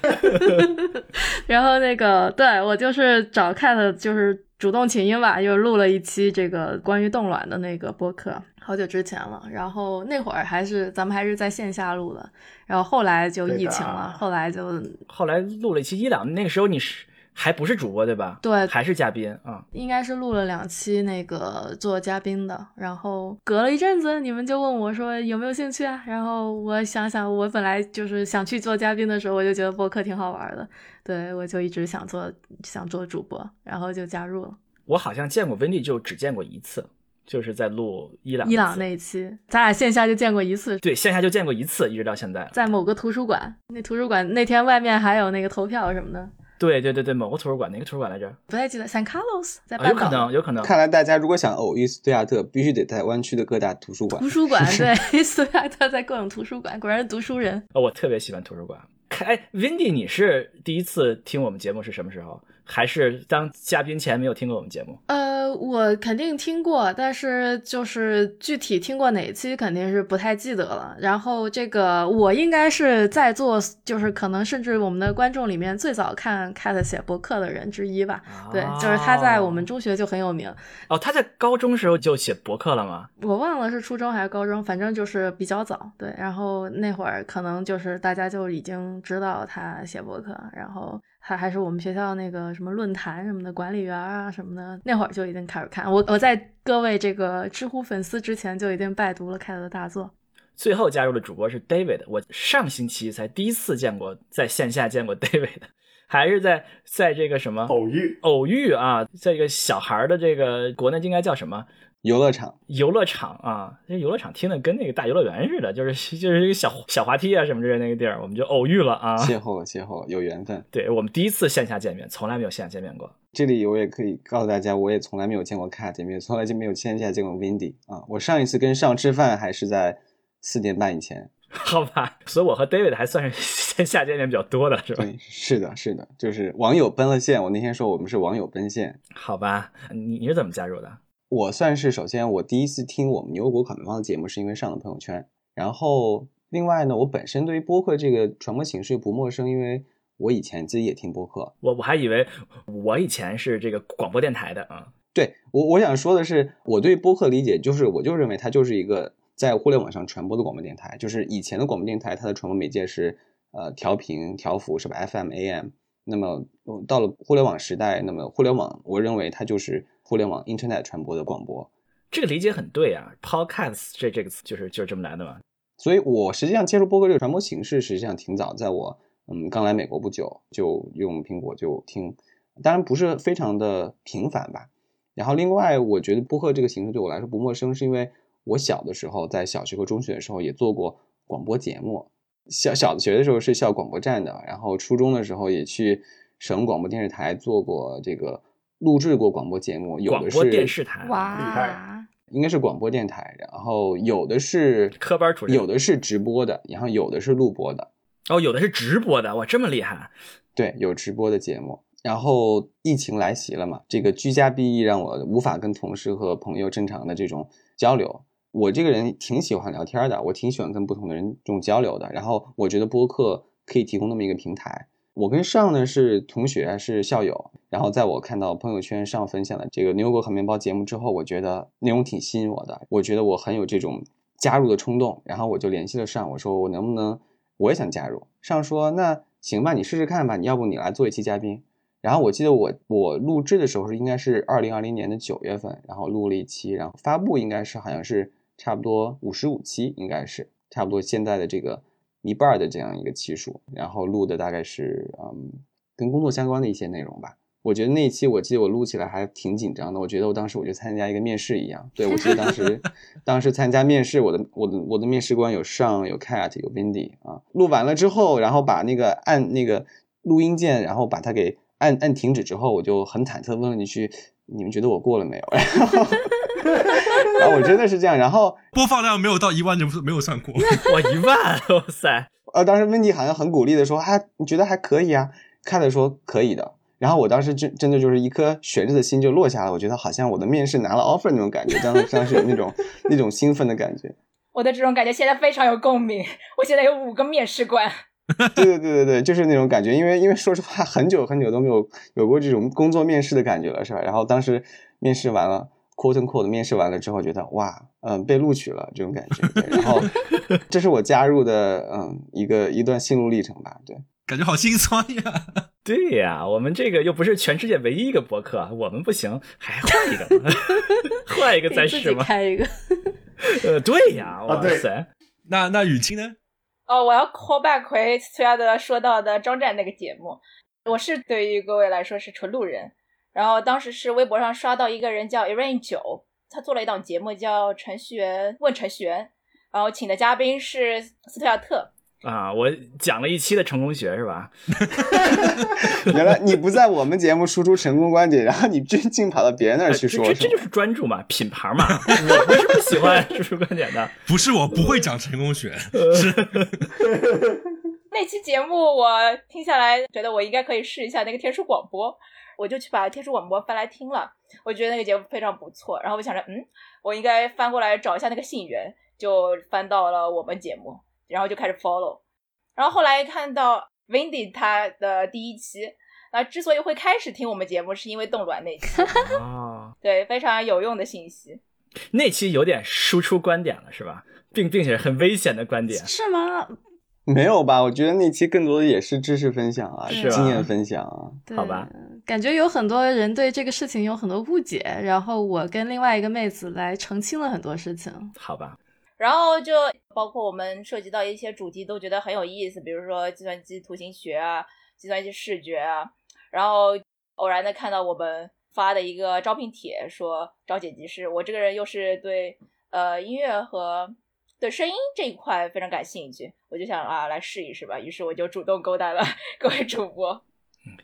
(laughs) 然后那个，对我就是找 Cat，就是主动请缨吧，又录了一期这个关于冻卵的那个播客，好久之前了。然后那会儿还是咱们还是在线下录的，然后后来就疫情了，后来就后来录了一期医疗，那个时候你是。还不是主播对吧？对，还是嘉宾啊。应该是录了两期那个做嘉宾的，然后隔了一阵子，你们就问我说有没有兴趣啊？然后我想想，我本来就是想去做嘉宾的时候，我就觉得播客挺好玩的，对我就一直想做想做主播，然后就加入了。我好像见过温蒂，就只见过一次。就是在录伊朗伊朗那一期，咱俩线下就见过一次，对线下就见过一次，一直到现在。在某个图书馆。那图书馆那天外面还有那个投票什么的，对对对对，某个图书馆，哪个图书馆来着？不太记得。San Carlos 在啊，有可、能，有可能。看来大家如果想偶遇斯图亚特，必须得在湾区的各大图书馆图。书馆，(laughs) 对，斯图亚特在各种图书馆，(laughs) 果然是读书人。哦，我特别喜欢图书馆。看，哎，Vindy，你是第一次听我们节目是什么时候？还是当嘉宾前没有听过我们节目？呃，我肯定听过，但是就是具体听过哪一期肯定是不太记得了。然后这个我应该是在座，就是可能甚至我们的观众里面最早看 Cat 写博客的人之一吧。对，就是他在我们中学就很有名，哦，他在高中时候就写博客了吗？我忘了是初中还是高中，反正就是比较早。对，然后那会儿可能就是大家就已经知道他写博客，然后他还是我们学校那个什么论坛什么的管理员啊什么的，那会儿就已经开始看。我我在各位这个知乎粉丝之前就已经拜读了 Cat 的大作。最后加入的主播是 David，我上星期才第一次见过，在线下见过 David，(laughs) 还是在在这个什么偶遇，偶遇啊，在一个小孩儿的这个国内应该叫什么游乐场，游乐场啊？这游乐场听的跟那个大游乐园似的，就是 (laughs) 就是一个小小滑梯啊什么之类的那个地儿，我们就偶遇了啊。邂逅了，邂逅了，有缘分。对我们第一次线下见面，从来没有线下见面过。这里我也可以告诉大家，我也从来没有见过 Cat，也从来就没有线下见过 Windy 啊。我上一次跟上吃饭还是在四点半以前。好吧，所以我和 David 还算是 (laughs) 线下见面比较多的，是吧？对，是的，是的，就是网友奔了线。我那天说我们是网友奔现。好吧，你你是怎么加入的？我算是首先，我第一次听我们牛油果烤面包的节目是因为上了朋友圈，然后另外呢，我本身对于播客这个传播形式不陌生，因为我以前自己也听播客。我我还以为我以前是这个广播电台的啊。对我我想说的是，我对播客理解就是，我就认为它就是一个在互联网上传播的广播电台。就是以前的广播电台，它的传播媒介是呃调频、调幅，是吧？FM、AM。那么到了互联网时代，那么互联网，我认为它就是互联网 Internet 传播的广播。这个理解很对啊，Podcast 这这个词就是就是这么来的嘛。所以我实际上接触播客这个传播形式，实际上挺早，在我嗯刚来美国不久，就用苹果就听，当然不是非常的频繁吧。然后另外，我觉得播客这个形式对我来说不陌生，是因为我小的时候在小学和中学的时候也做过广播节目。小小学的时候是校广播站的，然后初中的时候也去省广播电视台做过这个录制过广播节目，有的广播电视台，厉哇害，应该是广播电台，然后有的是科班主任有的是直播的，然后有的是录播的。哦，有的是直播的，哇，这么厉害！对，有直播的节目。然后疫情来袭了嘛，这个居家避疫让我无法跟同事和朋友正常的这种交流。我这个人挺喜欢聊天的，我挺喜欢跟不同的人这种交流的。然后我觉得播客可以提供那么一个平台。我跟上呢是同学，是校友。然后在我看到朋友圈上分享的这个牛油果烤面包节目之后，我觉得内容挺吸引我的，我觉得我很有这种加入的冲动。然后我就联系了上，我说我能不能我也想加入？上说那行吧，你试试看吧，你要不你来做一期嘉宾。然后我记得我我录制的时候是应该是二零二零年的九月份，然后录了一期，然后发布应该是好像是差不多五十五期，应该是差不多现在的这个一半儿的这样一个期数，然后录的大概是嗯跟工作相关的一些内容吧。我觉得那一期我记得我录起来还挺紧张的，我觉得我当时我就参加一个面试一样。对我记得当时 (laughs) 当时参加面试，我的我的我的面试官有上有 Cat 有 Windy 啊。录完了之后，然后把那个按那个录音键，然后把它给按按停止之后，我就很忐忑问了一句：“你们觉得我过了没有？”然后然后我真的是这样，然后 (laughs) 播放量没有到一万就没有算过。(laughs) 哇，一万，哇塞！呃，当时温迪好像很鼓励的说：“啊、你觉得还可以啊？”看的说可以的。然后我当时真真的就是一颗悬着的心就落下了，我觉得好像我的面试拿了 offer 那种感觉，当时当时有那种那种兴奋的感觉。(laughs) 我的这种感觉现在非常有共鸣。我现在有五个面试官，(laughs) 对对对对对，就是那种感觉，因为因为说实话，很久很久都没有有过这种工作面试的感觉了，是吧？然后当时面试完了，quote and quote 面试完了之后，觉得哇，嗯、被录取了这种感觉。对然后 (laughs) 这是我加入的嗯一个一段心路历程吧，对。感觉好心酸呀！(laughs) 对呀，我们这个又不是全世界唯一一个博客，我们不行，还换一个吗，换一个再给自己试吗？开一个。呃，对呀，哇对塞，那那雨清呢？哦，我要 call back 回崔亚德说到的张战那个节目，我是对于各位来说是纯路人，然后当时是微博上刷到一个人叫 Eran 九，他做了一档节目叫《程序员问程序员》，然后请的嘉宾是斯特亚特。啊，我讲了一期的成功学是吧？(laughs) 原来你不在我们节目输出成功观点，然后你真竟跑到别人那儿去说，这这就是专注嘛，品牌嘛。我不是不喜欢输出观点的，不是我不会讲成功学，(laughs) 是 (laughs) 那期节目我听下来，觉得我应该可以试一下那个天书广播，我就去把天书广播翻来听了，我觉得那个节目非常不错。然后我想着，嗯，我应该翻过来找一下那个信源，就翻到了我们节目。然后就开始 follow，然后后来看到 Wendy 他的第一期，那之所以会开始听我们节目，是因为冻卵那期哦 (laughs) (laughs) 对，非常有用的信息。那期有点输出观点了，是吧？并并且很危险的观点，是吗？没有吧？我觉得那期更多的也是知识分享啊，是经验分享啊，好吧？感觉有很多人对这个事情有很多误解，然后我跟另外一个妹子来澄清了很多事情，好吧？然后就包括我们涉及到一些主题都觉得很有意思，比如说计算机图形学啊，计算机视觉啊。然后偶然的看到我们发的一个招聘帖，说招剪辑师。我这个人又是对呃音乐和对声音这一块非常感兴趣，我就想啊来试一试吧。于是我就主动勾搭了 (laughs) 各位主播。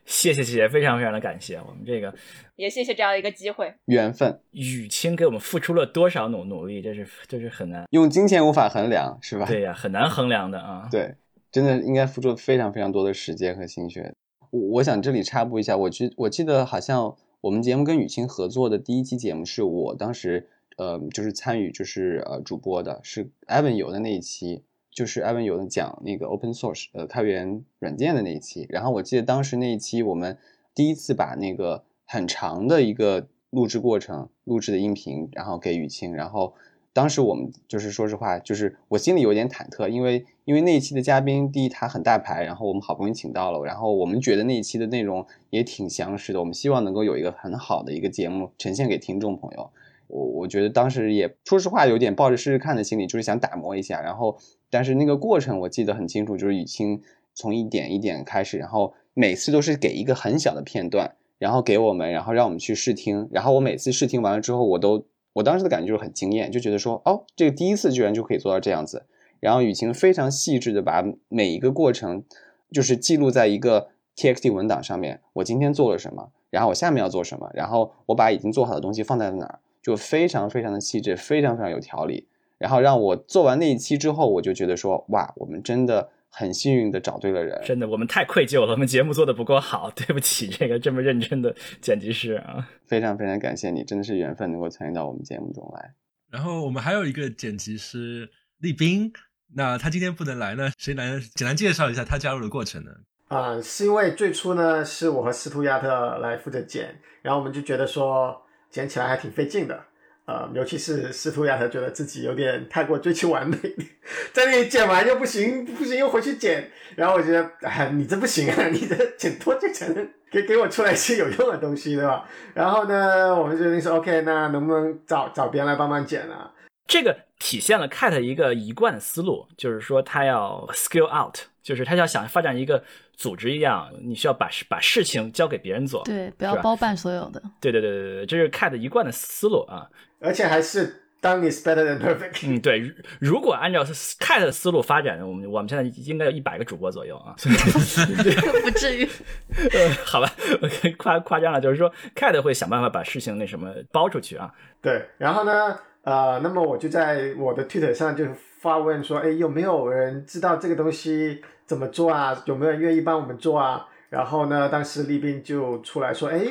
谢谢谢谢，非常非常的感谢我们这个，也谢谢这样一个机会，缘分。雨清给我们付出了多少努努力，这是这是很难用金钱无法衡量，是吧？对呀，很难衡量的啊。(laughs) 对，真的应该付出非常非常多的时间和心血。我我想这里插播一下，我记我记得好像我们节目跟雨清合作的第一期节目是我当时呃就是参与就是呃主播的，是 Evan 有的那一期。就是艾文有的讲那个 open source 呃开源软件的那一期，然后我记得当时那一期我们第一次把那个很长的一个录制过程录制的音频，然后给雨清，然后当时我们就是说实话，就是我心里有点忐忑，因为因为那一期的嘉宾第一他很大牌，然后我们好不容易请到了，然后我们觉得那一期的内容也挺详实的，我们希望能够有一个很好的一个节目呈现给听众朋友。我我觉得当时也说实话有点抱着试试看的心理，就是想打磨一下，然后。但是那个过程我记得很清楚，就是雨清从一点一点开始，然后每次都是给一个很小的片段，然后给我们，然后让我们去试听，然后我每次试听完了之后，我都我当时的感觉就是很惊艳，就觉得说哦，这个第一次居然就可以做到这样子。然后雨晴非常细致的把每一个过程就是记录在一个 txt 文档上面，我今天做了什么，然后我下面要做什么，然后我把已经做好的东西放在了哪儿，就非常非常的细致，非常非常有条理。然后让我做完那一期之后，我就觉得说，哇，我们真的很幸运的找对了人。真的，我们太愧疚了，我们节目做的不够好，(laughs) 对不起这个这么认真的剪辑师啊。非常非常感谢你，真的是缘分能够参与到我们节目中来。然后我们还有一个剪辑师立斌，那他今天不能来呢，谁来？简单介绍一下他加入的过程呢？啊，是因为最初呢是我和司徒亚特来负责剪，然后我们就觉得说剪起来还挺费劲的。呃，尤其是司徒亚特觉得自己有点太过追求完美，(laughs) 在那里剪完又不行，不行又回去剪，然后我觉得，哎，你这不行啊，你这剪多就才能给给我出来一些有用的东西，对吧？然后呢，我们决定说，OK，那能不能找找别人来帮忙剪啊？这个体现了 Cat 一个一贯的思路，就是说他要 skill out，就是他要想发展一个组织一样，你需要把把事情交给别人做，对，不要包办所有的。对对对对对，这是 Cat 一贯的思路啊。而且还是 done is better than perfect。嗯，对，如果按照 Cat 的思路发展，我们我们现在应该有一百个主播左右啊。(laughs) 不至于。(laughs) 呃好吧，夸夸张了，就是说 Cat 会想办法把事情那什么包出去啊。对，然后呢，呃，那么我就在我的 Twitter 上就发问说，哎，有没有人知道这个东西怎么做啊？有没有人愿意帮我们做啊？然后呢，当时立斌就出来说，哎，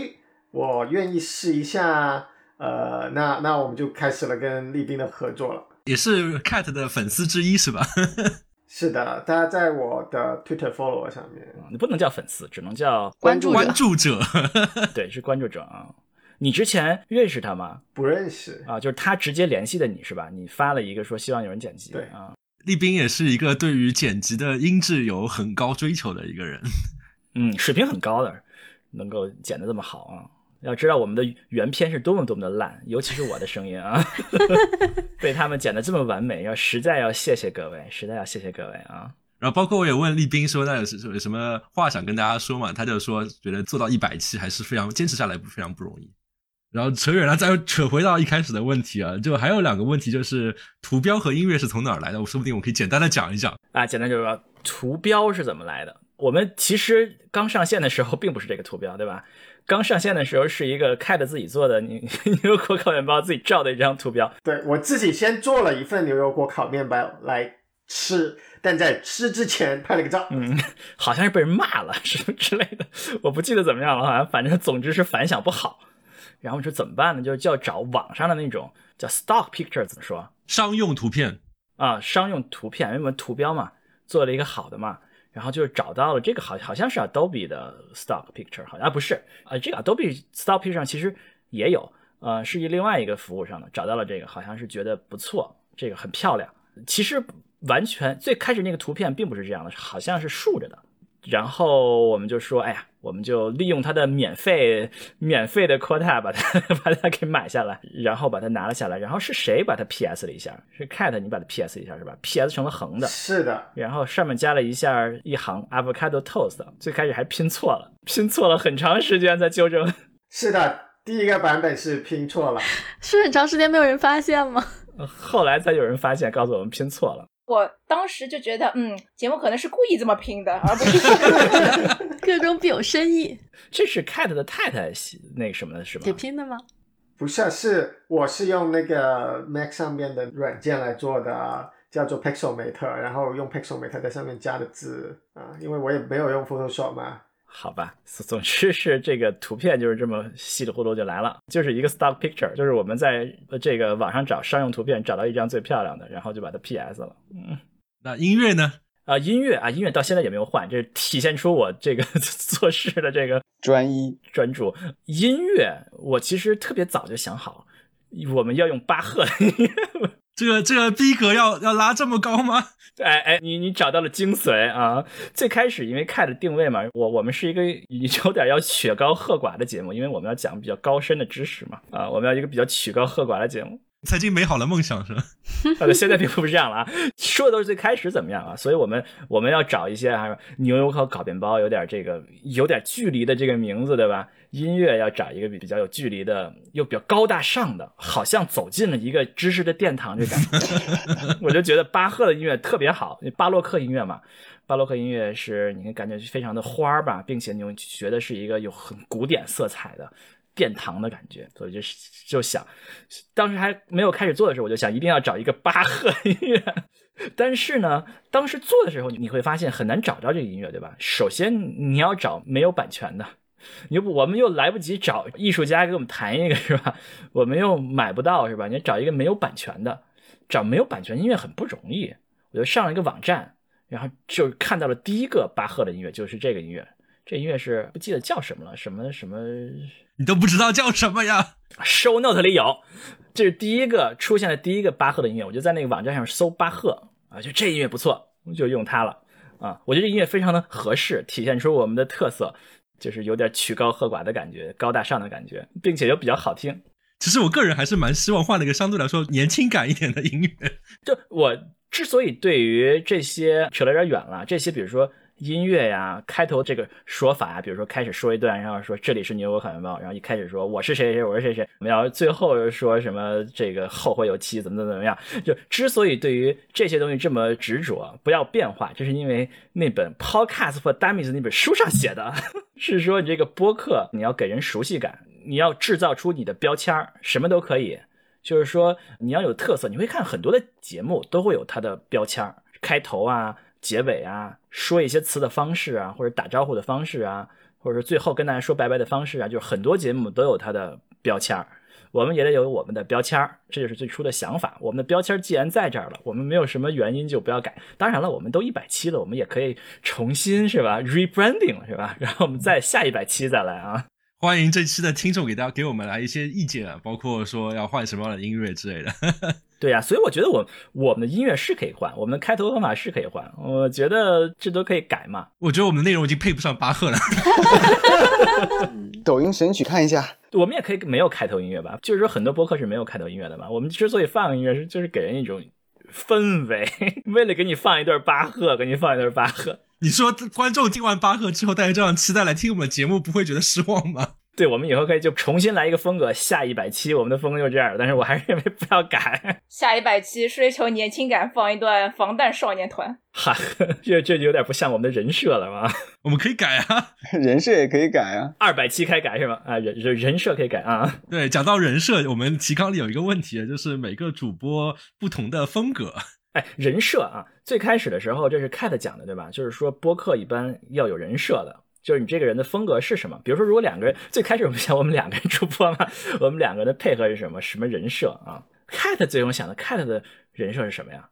我愿意试一下。呃，那那我们就开始了跟立斌的合作了，也是 Cat 的粉丝之一是吧？(laughs) 是的，他在我的 Twitter follow 上面，你不能叫粉丝，只能叫关注关注者。(laughs) 对，是关注者啊。你之前认识他吗？不认识啊，就是他直接联系的你是吧？你发了一个说希望有人剪辑，对啊。立斌也是一个对于剪辑的音质有很高追求的一个人，嗯，水平很高的，能够剪得这么好啊。要知道我们的原片是多么多么的烂，尤其是我的声音啊，(laughs) (laughs) 被他们剪得这么完美，要实在要谢谢各位，实在要谢谢各位啊。然后包括我也问立斌说，那有有什么话想跟大家说嘛？他就说觉得做到一百期还是非常坚持下来，非常不容易。然后扯远了，再扯回到一开始的问题啊，就还有两个问题，就是图标和音乐是从哪儿来的？我说不定我可以简单的讲一讲啊。简单就是说，图标是怎么来的？我们其实刚上线的时候并不是这个图标，对吧？刚上线的时候是一个 Cat 自己做的牛 (laughs) 油果烤面包自己照的一张图标。对我自己先做了一份牛油果烤面包来吃，但在吃之前拍了个照。嗯，好像是被人骂了 (laughs) 什么之类的，我不记得怎么样了，好像反正总之是反响不好。然后说怎么办呢？就就要找网上的那种叫 stock picture，怎么说？商用图片啊，商用图片，因为我们图标嘛，做了一个好的嘛。然后就是找到了这个，好好像是 Adobe 的 stock picture，好像不是啊，这个 Adobe stock picture 上其实也有，呃，是一另外一个服务上的，找到了这个，好像是觉得不错，这个很漂亮。其实完全最开始那个图片并不是这样的，好像是竖着的。然后我们就说，哎呀，我们就利用它的免费免费的 quota 把它 (laughs) 把它给买下来，然后把它拿了下来。然后是谁把它 PS 了一下？是 Cat，你把它 PS 一下是吧？PS 成了横的，是的。然后上面加了一下一行 avocado toast，最开始还拼错了，拼错了很长时间在纠正。是的，第一个版本是拼错了，(laughs) 是很长时间没有人发现吗？后来才有人发现，告诉我们拼错了。我当时就觉得，嗯，节目可能是故意这么拼的，而不是 (laughs) 各种表深意。(laughs) 这是 Cat 的太太那个什么的是吗？给拼的吗？不是，是我是用那个 Mac 上面的软件来做的，叫做 Pixelmator，然后用 Pixelmator 在上面加的字啊，因为我也没有用 Photoshop 嘛。好吧，总之是这个图片就是这么稀里糊涂就来了，就是一个 stock picture，就是我们在这个网上找商用图片，找到一张最漂亮的，然后就把它 PS 了。嗯，那音乐呢？啊，音乐啊，音乐到现在也没有换，这体现出我这个 (laughs) 做事的这个专一专注。音乐我其实特别早就想好，我们要用巴赫的音乐。这个这个逼格要要拉这么高吗？(laughs) 哎哎，你你找到了精髓啊！最开始因为 Cat 定位嘛，我我们是一个 (laughs) 有点要曲高和寡的节目，因为我们要讲比较高深的知识嘛，啊，我们要一个比较曲高和寡的节目。曾经美好的梦想是吧？啊，(laughs) 现在并不是这样了啊，说的都是最开始怎么样啊？所以我们我们要找一些啊牛油烤烤面包有点这个有点距离的这个名字，对吧？音乐要找一个比比较有距离的，又比较高大上的，好像走进了一个知识的殿堂这感觉。(laughs) 我就觉得巴赫的音乐特别好，巴洛克音乐嘛，巴洛克音乐是你感觉非常的花儿吧，并且你觉得是一个有很古典色彩的殿堂的感觉，所以就就想，当时还没有开始做的时候，我就想一定要找一个巴赫音乐。但是呢，当时做的时候，你会发现很难找到这个音乐，对吧？首先你要找没有版权的。你不，我们又来不及找艺术家给我们弹一个，是吧？我们又买不到，是吧？你找一个没有版权的，找没有版权音乐很不容易。我就上了一个网站，然后就看到了第一个巴赫的音乐，就是这个音乐。这音乐是不记得叫什么了，什么什么，你都不知道叫什么呀？Show Note 里有，这是第一个出现的第一个巴赫的音乐。我就在那个网站上搜巴赫啊，就这音乐不错，就用它了啊。我觉得这音乐非常的合适，体现出我们的特色。就是有点曲高和寡的感觉，高大上的感觉，并且又比较好听。其实我个人还是蛮希望换了一个相对来说年轻感一点的音乐。(laughs) 就我之所以对于这些扯了有点远了，这些比如说。音乐呀，开头这个说法呀，比如说开始说一段，然后说这里是牛油果烤面包，然后一开始说我是谁谁，我是谁谁，然后最后又说什么这个后会有期，怎么怎么怎么样。就之所以对于这些东西这么执着，不要变化，这是因为那本 Podcast for Dummies 那本书上写的，(laughs) 是说你这个播客你要给人熟悉感，你要制造出你的标签儿，什么都可以，就是说你要有特色。你会看很多的节目都会有它的标签儿，开头啊。结尾啊，说一些词的方式啊，或者打招呼的方式啊，或者是最后跟大家说拜拜的方式啊，就是很多节目都有它的标签儿，我们也得有我们的标签儿，这就是最初的想法。我们的标签既然在这儿了，我们没有什么原因就不要改。当然了，我们都一百期了，我们也可以重新是吧，rebranding 是吧？(laughs) 然后我们再下一百期再来啊。欢迎这期的听众给大家给我们来一些意见啊，包括说要换什么样的音乐之类的。(laughs) 对呀，所以我觉得我我们的音乐是可以换，我们的开头方法是可以换，我觉得这都可以改嘛。我觉得我们的内容已经配不上巴赫了。(laughs) 抖音神曲看一下，我们也可以没有开头音乐吧？就是说很多播客是没有开头音乐的嘛。我们之所以放音乐是就是给人一种氛围，(laughs) 为了给你放一段巴赫，给你放一段巴赫。你说观众听完巴赫之后带着这样期待来听我们节目，不会觉得失望吗？对，我们以后可以就重新来一个风格，下一百期我们的风格就这样。但是我还是认为不要改。(laughs) 下一百期追求年轻感，放一段防弹少年团。哈，这这就有点不像我们的人设了嘛。(laughs) 我们可以改啊，(laughs) 人设也可以改啊。二百期开改是吧？啊，人人人设可以改啊。对，讲到人设，我们提纲里有一个问题，就是每个主播不同的风格。哎，人设啊，最开始的时候这是 Cat 讲的，对吧？就是说播客一般要有人设的，就是你这个人的风格是什么？比如说，如果两个人最开始我们想我们两个人主播嘛，我们两个人的配合是什么？什么人设啊？Cat 最终想的，Cat 的人设是什么呀？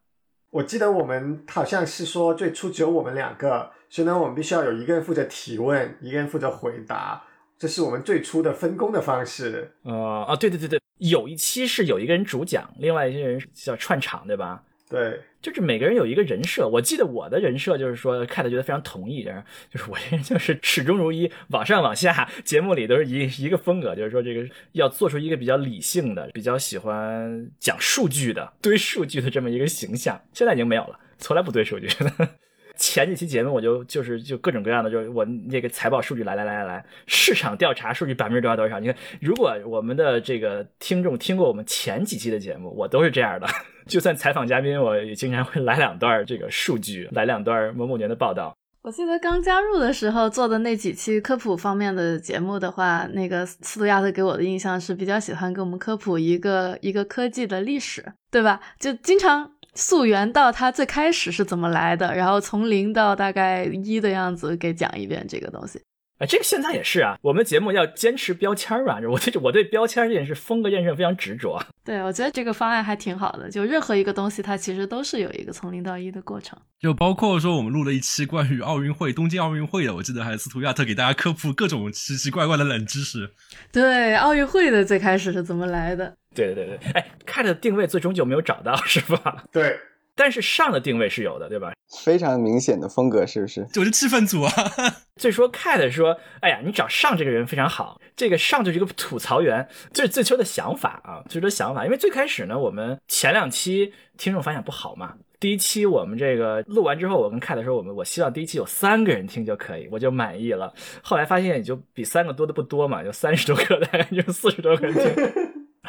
我记得我们好像是说最初只有我们两个，所以呢，我们必须要有一个人负责提问，一个人负责回答，这是我们最初的分工的方式。呃啊，对对对对，有一期是有一个人主讲，另外一些人叫串场，对吧？对，就是每个人有一个人设。我记得我的人设就是说看的觉得非常同意，就是我这人就是始终如一，往上往下，节目里都是一一个风格，就是说这个要做出一个比较理性的、比较喜欢讲数据的、堆数据的这么一个形象。现在已经没有了，从来不堆数据。前几期节目我就就是就各种各样的，就是我那个财报数据来来来来来，市场调查数据百分之多少多少。你看，如果我们的这个听众听过我们前几期的节目，我都是这样的。(laughs) 就算采访嘉宾，我也经常会来两段这个数据，来两段某某年的报道。我记得刚加入的时候做的那几期科普方面的节目的话，那个斯图亚特给我的印象是比较喜欢给我们科普一个一个科技的历史，对吧？就经常。溯源到它最开始是怎么来的，然后从零到大概一的样子给讲一遍这个东西。哎，这个现在也是啊，我们节目要坚持标签儿吧？我对我对标签这件事、风格这件事非常执着。对，我觉得这个方案还挺好的。就任何一个东西，它其实都是有一个从零到一的过程。就包括说，我们录了一期关于奥运会、东京奥运会的，我记得还是斯图亚特给大家科普各种奇奇怪怪的冷知识。对，奥运会的最开始是怎么来的？对对对对，哎，Cat 的定位最终就没有找到，是吧？(laughs) 对，但是上的定位是有的，对吧？非常明显的风格，是不是？就是气氛组啊。(laughs) 所以说，Cat 说：“哎呀，你找上这个人非常好，这个上就是一个吐槽员，这是最初的想法啊，最初的想法。因为最开始呢，我们前两期听众反响不好嘛。第一期我们这个录完之后，我跟 Cat 说，我们我希望第一期有三个人听就可以，我就满意了。后来发现也就比三个多的不多嘛，有三十多个，大概就四十多个人听。”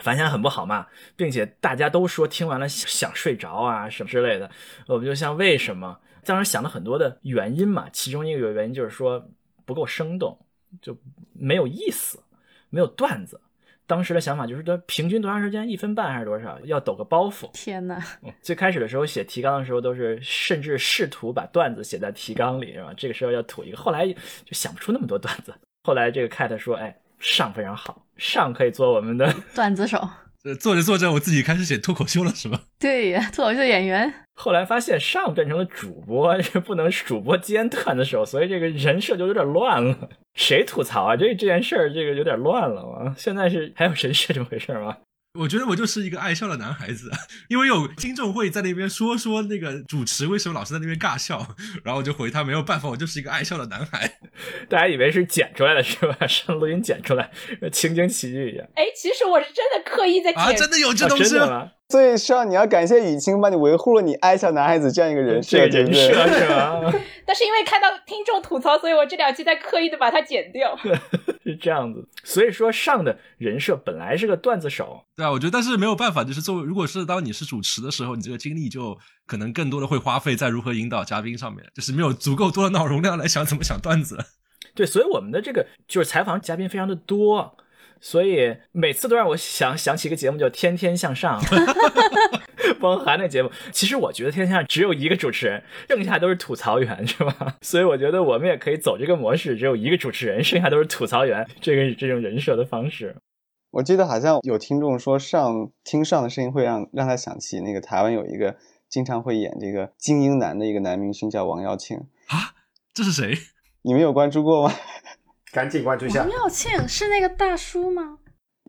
反响很不好嘛，并且大家都说听完了想睡着啊什么之类的，我们就像为什么？当时想了很多的原因嘛，其中一个原因就是说不够生动，就没有意思，没有段子。当时的想法就是说平均多长时间？一分半还是多少？要抖个包袱。天哪！最开始的时候写提纲的时候都是甚至试图把段子写在提纲里，是吧？这个时候要吐一个，后来就想不出那么多段子。后来这个 cat 说，哎。上非常好，上可以做我们的 (laughs) 段子手。呃，做着做着，我自己开始写脱口秀了，是吧？(laughs) 对呀，脱口秀演员。后来发现上变成了主播，(laughs) 不能主播兼段子手，所以这个人设就有点乱了。谁吐槽啊？这这件事儿，这个有点乱了啊！现在是还有人设这么回事吗？我觉得我就是一个爱笑的男孩子，因为有听众会在那边说说那个主持为什么老是在那边尬笑，然后我就回他没有办法，我就是一个爱笑的男孩。(laughs) 大家以为是剪出来的，是吧？(laughs) 上录音剪出来，(laughs) 情景喜剧一样。哎，其实我是真的刻意在剪，真的有这东西吗？所以上你要感谢雨清帮你维护了你爱笑男孩子这样一个人设，人设是吧？(laughs) 但是因为看到听众吐槽，所以我这两期在刻意的把它剪掉。(laughs) 是这样子，所以说上的人设本来是个段子手，对啊，我觉得但是没有办法，就是作为如果是当你是主持的时候，你这个精力就可能更多的会花费在如何引导嘉宾上面，就是没有足够多的脑容量来想怎么想段子。对，所以我们的这个就是采访嘉宾非常的多。所以每次都让我想想起一个节目叫《天天向上》，(laughs) 汪涵那节目。其实我觉得《天天向上》只有一个主持人，剩下都是吐槽员，是吧？(laughs) 所以我觉得我们也可以走这个模式，只有一个主持人，剩下都是吐槽员，这个这种人设的方式。我记得好像有听众说，上听上的声音会让让他想起那个台湾有一个经常会演这个精英男的一个男明星，叫王耀庆啊。这是谁？你们有关注过吗？赶紧关注一下。王耀庆是那个大叔吗？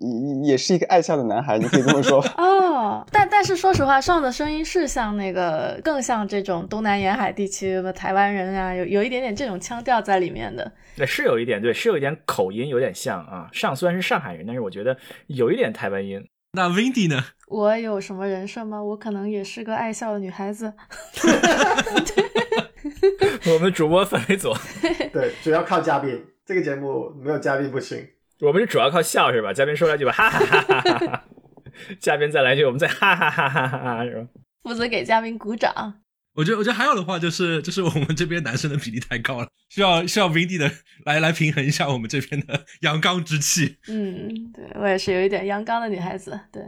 也也是一个爱笑的男孩，你可以这么说。(laughs) 哦，但但是说实话，上的声音是像那个，更像这种东南沿海地区的台湾人啊，有有一点点这种腔调在里面的。对，是有一点，对，是有一点口音，有点像啊。上虽然是上海人，但是我觉得有一点台湾音。那 Windy 呢？我有什么人设吗？我可能也是个爱笑的女孩子。(laughs) (laughs) 我们主播范围组，(laughs) 对，主要靠嘉宾。这个节目没有嘉宾不行。我们是主要靠笑是吧？嘉宾说两句吧，哈哈哈哈哈哈。(laughs) 嘉宾再来一句，我们再哈哈哈哈哈哈，是吧？负责给嘉宾鼓掌。我觉得，我觉得还有的话就是，就是我们这边男生的比例太高了，需要需要 Vindy 的来来平衡一下我们这边的阳刚之气。嗯，对我也是有一点阳刚的女孩子，对。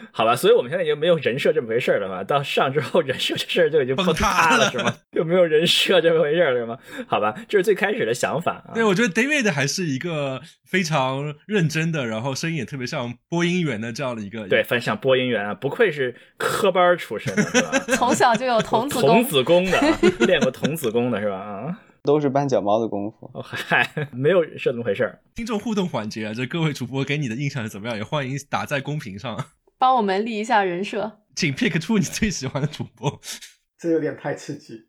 (laughs) 好吧，所以我们现在已经没有人设这么回事了嘛？到上之后，(laughs) 人设这事儿就已经崩塌了，是吗？就没有人设这么回事了，是吗？好吧，这是最开始的想法。对，我觉得 David 还是一个非常认真的，然后声音也特别像播音员的这样的一个。对，非常像播音员啊，不愧是科班出身的，是吧？(laughs) 从小就有童子童子功的，练过童子功的是吧？啊，都是搬脚猫的功夫。嗨，没有是这么回事儿。听众互动环节啊，这各位主播给你的印象是怎么样？也欢迎打在公屏上。帮我们立一下人设，请 pick 出你最喜欢的主播。这有点太刺激，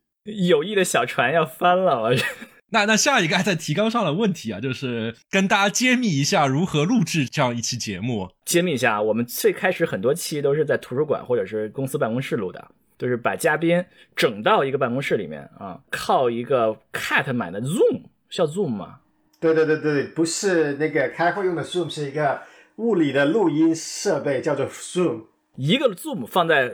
友谊的小船要翻了。我 (laughs) 那那下一个还在提纲上的问题啊，就是跟大家揭秘一下如何录制这样一期节目。揭秘一下，我们最开始很多期都是在图书馆或者是公司办公室录的，就是把嘉宾整到一个办公室里面啊，靠一个 cat 买的 zoom，叫 zoom 吗？对对对对，不是那个开会用的 zoom，是一个。物理的录音设备叫做 Zoom，一个 Zoom 放在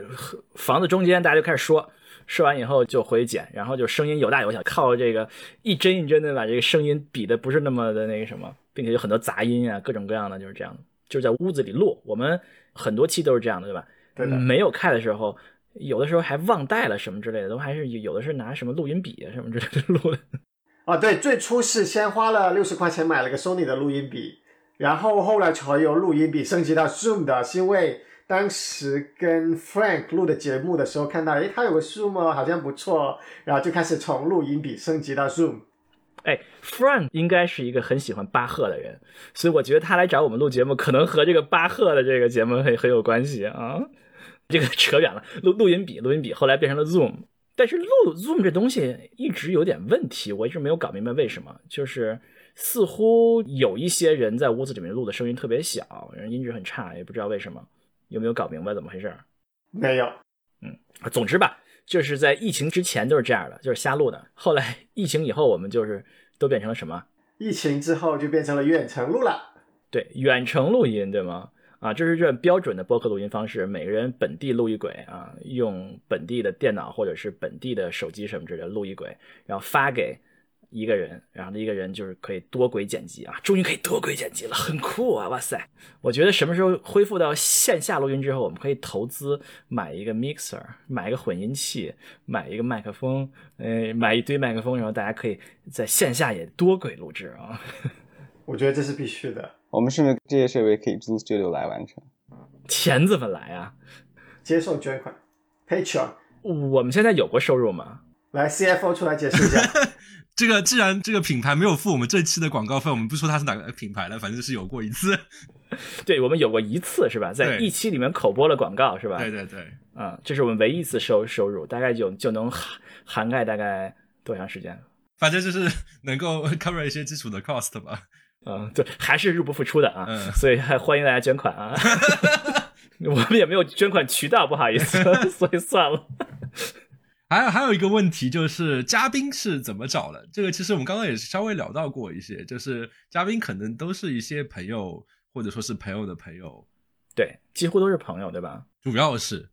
房子中间，大家就开始说，说完以后就回去剪，然后就声音有大有小，靠这个一帧一帧的把这个声音比的不是那么的那个什么，并且有很多杂音啊，各种各样的就是这样的，就是在屋子里录。我们很多期都是这样的，对吧？对的。没有开的时候，有的时候还忘带了什么之类的，都还是有的是拿什么录音笔啊什么之类的录的。啊，对，最初是先花了六十块钱买了个 Sony 的录音笔。然后后来才有录音笔升级到 Zoom 的，是因为当时跟 Frank 录的节目的时候看到，诶，他有个 Zoom，好像不错，然后就开始从录音笔升级到 Zoom。哎，Frank 应该是一个很喜欢巴赫的人，所以我觉得他来找我们录节目，可能和这个巴赫的这个节目很很有关系啊。这个扯远了，录录音笔，录音笔后来变成了 Zoom，但是录 Zoom 这东西一直有点问题，我一直没有搞明白为什么，就是。似乎有一些人在屋子里面录的声音特别小，人音质很差，也不知道为什么，有没有搞明白怎么回事？没有。嗯，总之吧，就是在疫情之前都是这样的，就是瞎录的。后来疫情以后，我们就是都变成了什么？疫情之后就变成了远程录了。对，远程录音，对吗？啊，这是这标准的播客录音方式，每个人本地录一轨啊，用本地的电脑或者是本地的手机什么之类的录一轨，然后发给。一个人，然后一个人就是可以多轨剪辑啊，终于可以多轨剪辑了，很酷啊！哇塞，我觉得什么时候恢复到线下录音之后，我们可以投资买一个 mixer，买一个混音器，买一个麦克风，呃，买一堆麦克风，然后大家可以在线下也多轨录制啊。(laughs) 我觉得这是必须的。我们是不是这些设备可以租 studio 来完成？钱怎么来啊？接受捐款，Patreon。我们现在有过收入吗？来，CFO 出来解释一下。(laughs) 这个既然这个品牌没有付我们这期的广告费，我们不说它是哪个品牌了，反正是有过一次。对我们有过一次是吧？在一期里面口播了广告是吧？对对对，嗯，这是我们唯一一次收收入，大概就就能涵涵盖大概多长时间？反正就是能够 cover 一些基础的 cost 吧。嗯，对，还是入不敷出的啊，所以还欢迎大家捐款啊。(laughs) 我们也没有捐款渠道，不好意思，(laughs) 所以算了。还有还有一个问题就是嘉宾是怎么找的？这个其实我们刚刚也是稍微聊到过一些，就是嘉宾可能都是一些朋友或者说是朋友的朋友，对，几乎都是朋友，对吧？主要是，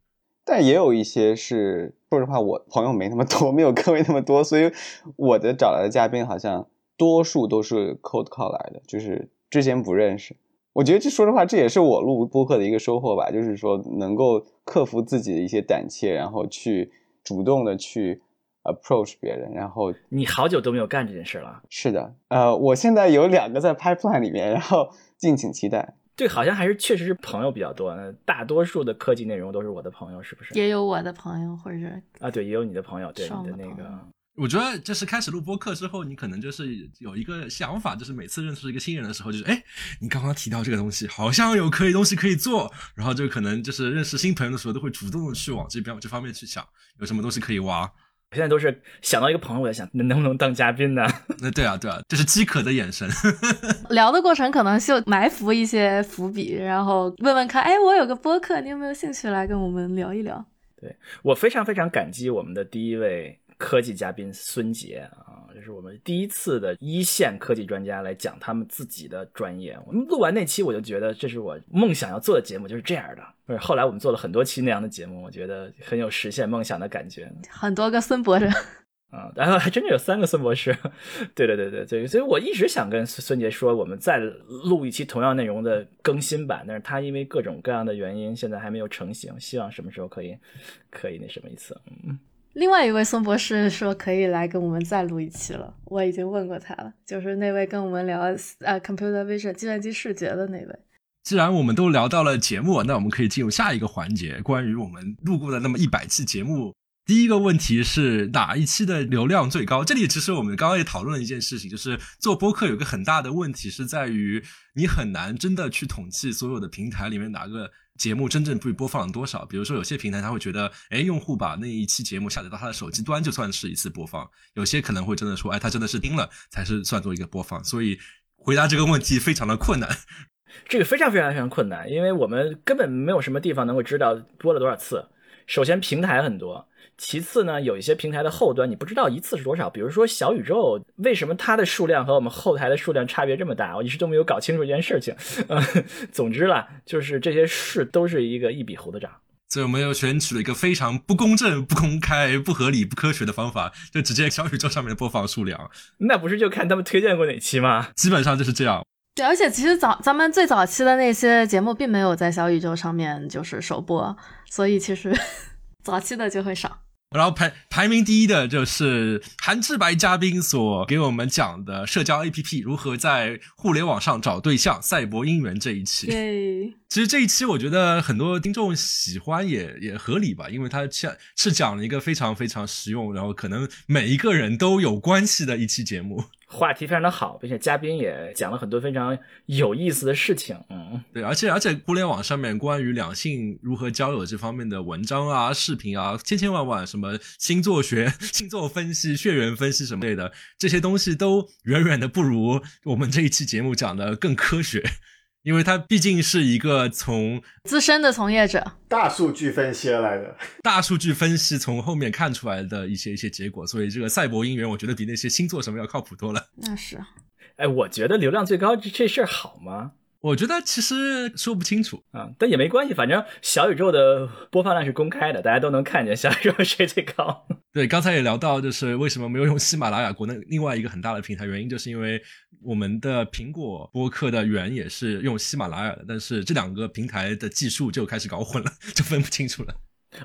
但也有一些是，说实话，我朋友没那么多，没有各位那么多，所以我的找来的嘉宾好像多数都是 cold call 来的，就是之前不认识。我觉得这说实话，这也是我录播客的一个收获吧，就是说能够克服自己的一些胆怯，然后去。主动的去 approach 别人，然后你好久都没有干这件事了。是的，呃，我现在有两个在 pipeline 里面，然后敬请期待。对，好像还是确实是朋友比较多，大多数的科技内容都是我的朋友，是不是？也有我的朋友，或者是啊，对，也有你的朋友，对你的那个。我觉得就是开始录播课之后，你可能就是有一个想法，就是每次认识一个新人的时候，就是哎，你刚刚提到这个东西，好像有可以东西可以做，然后就可能就是认识新朋友的时候，都会主动的去往这边这方面去想，有什么东西可以挖。我现在都是想到一个朋友，我在想能能不能当嘉宾呢？(laughs) 那对啊，对啊，这是饥渴的眼神。(laughs) 聊的过程可能就埋伏一些伏笔，然后问问看，哎，我有个播客，你有没有兴趣来跟我们聊一聊？对我非常非常感激我们的第一位。科技嘉宾孙杰啊，这是我们第一次的一线科技专家来讲他们自己的专业。我们录完那期，我就觉得这是我梦想要做的节目，就是这样的。不是后来我们做了很多期那样的节目，我觉得很有实现梦想的感觉。很多个孙博士。(laughs) 啊，然后还真的有三个孙博士，(laughs) 对对对对对，所以我一直想跟孙杰说，我们再录一期同样内容的更新版，但是他因为各种各样的原因，现在还没有成型，希望什么时候可以可以那什么一次。嗯，另外一位孙博士说可以来跟我们再录一期了，我已经问过他了，就是那位跟我们聊呃 computer vision 计算机视觉的那位。既然我们都聊到了节目，那我们可以进入下一个环节，关于我们录过的那么一百期节目。第一个问题是哪一期的流量最高？这里其实我们刚刚也讨论了一件事情，就是做播客有个很大的问题是在于你很难真的去统计所有的平台里面哪个节目真正被播放了多少。比如说有些平台他会觉得，哎，用户把那一期节目下载到他的手机端就算是一次播放；有些可能会真的说，哎，他真的是听了才是算作一个播放。所以回答这个问题非常的困难。(laughs) 这个非常非常非常困难，因为我们根本没有什么地方能够知道播了多少次。首先平台很多。其次呢，有一些平台的后端你不知道一次是多少，比如说小宇宙，为什么它的数量和我们后台的数量差别这么大？我一直都没有搞清楚这件事情。(laughs) 呃，总之啦，就是这些事都是一个一笔糊的账。所以我们又选取了一个非常不公正、不公开、不合理、不科学的方法，就直接小宇宙上面的播放数量。那不是就看他们推荐过哪期吗？基本上就是这样。对，而且其实早咱们最早期的那些节目并没有在小宇宙上面就是首播，所以其实 (laughs) 早期的就会少。然后排排名第一的就是韩志白嘉宾所给我们讲的社交 APP 如何在互联网上找对象，赛博姻缘这一期。对，其实这一期我觉得很多听众喜欢也也合理吧，因为他讲是讲了一个非常非常实用，然后可能每一个人都有关系的一期节目。话题非常的好，并且嘉宾也讲了很多非常有意思的事情。嗯，对，而且而且互联网上面关于两性如何交友这方面的文章啊、视频啊，千千万万，什么星座学、星座分析、血缘分析什么类的，这些东西都远远的不如我们这一期节目讲的更科学。因为他毕竟是一个从资深的从业者，大数据分析而来的，(laughs) 大数据分析从后面看出来的一些一些结果，所以这个赛博姻缘，我觉得比那些星座什么要靠谱多了。那是，哎，我觉得流量最高这这事儿好吗？我觉得其实说不清楚啊，但也没关系，反正小宇宙的播放量是公开的，大家都能看见小宇宙谁最高。对，刚才也聊到，就是为什么没有用喜马拉雅国内另外一个很大的平台，原因就是因为我们的苹果播客的源也是用喜马拉雅的，但是这两个平台的技术就开始搞混了，(laughs) 就分不清楚了。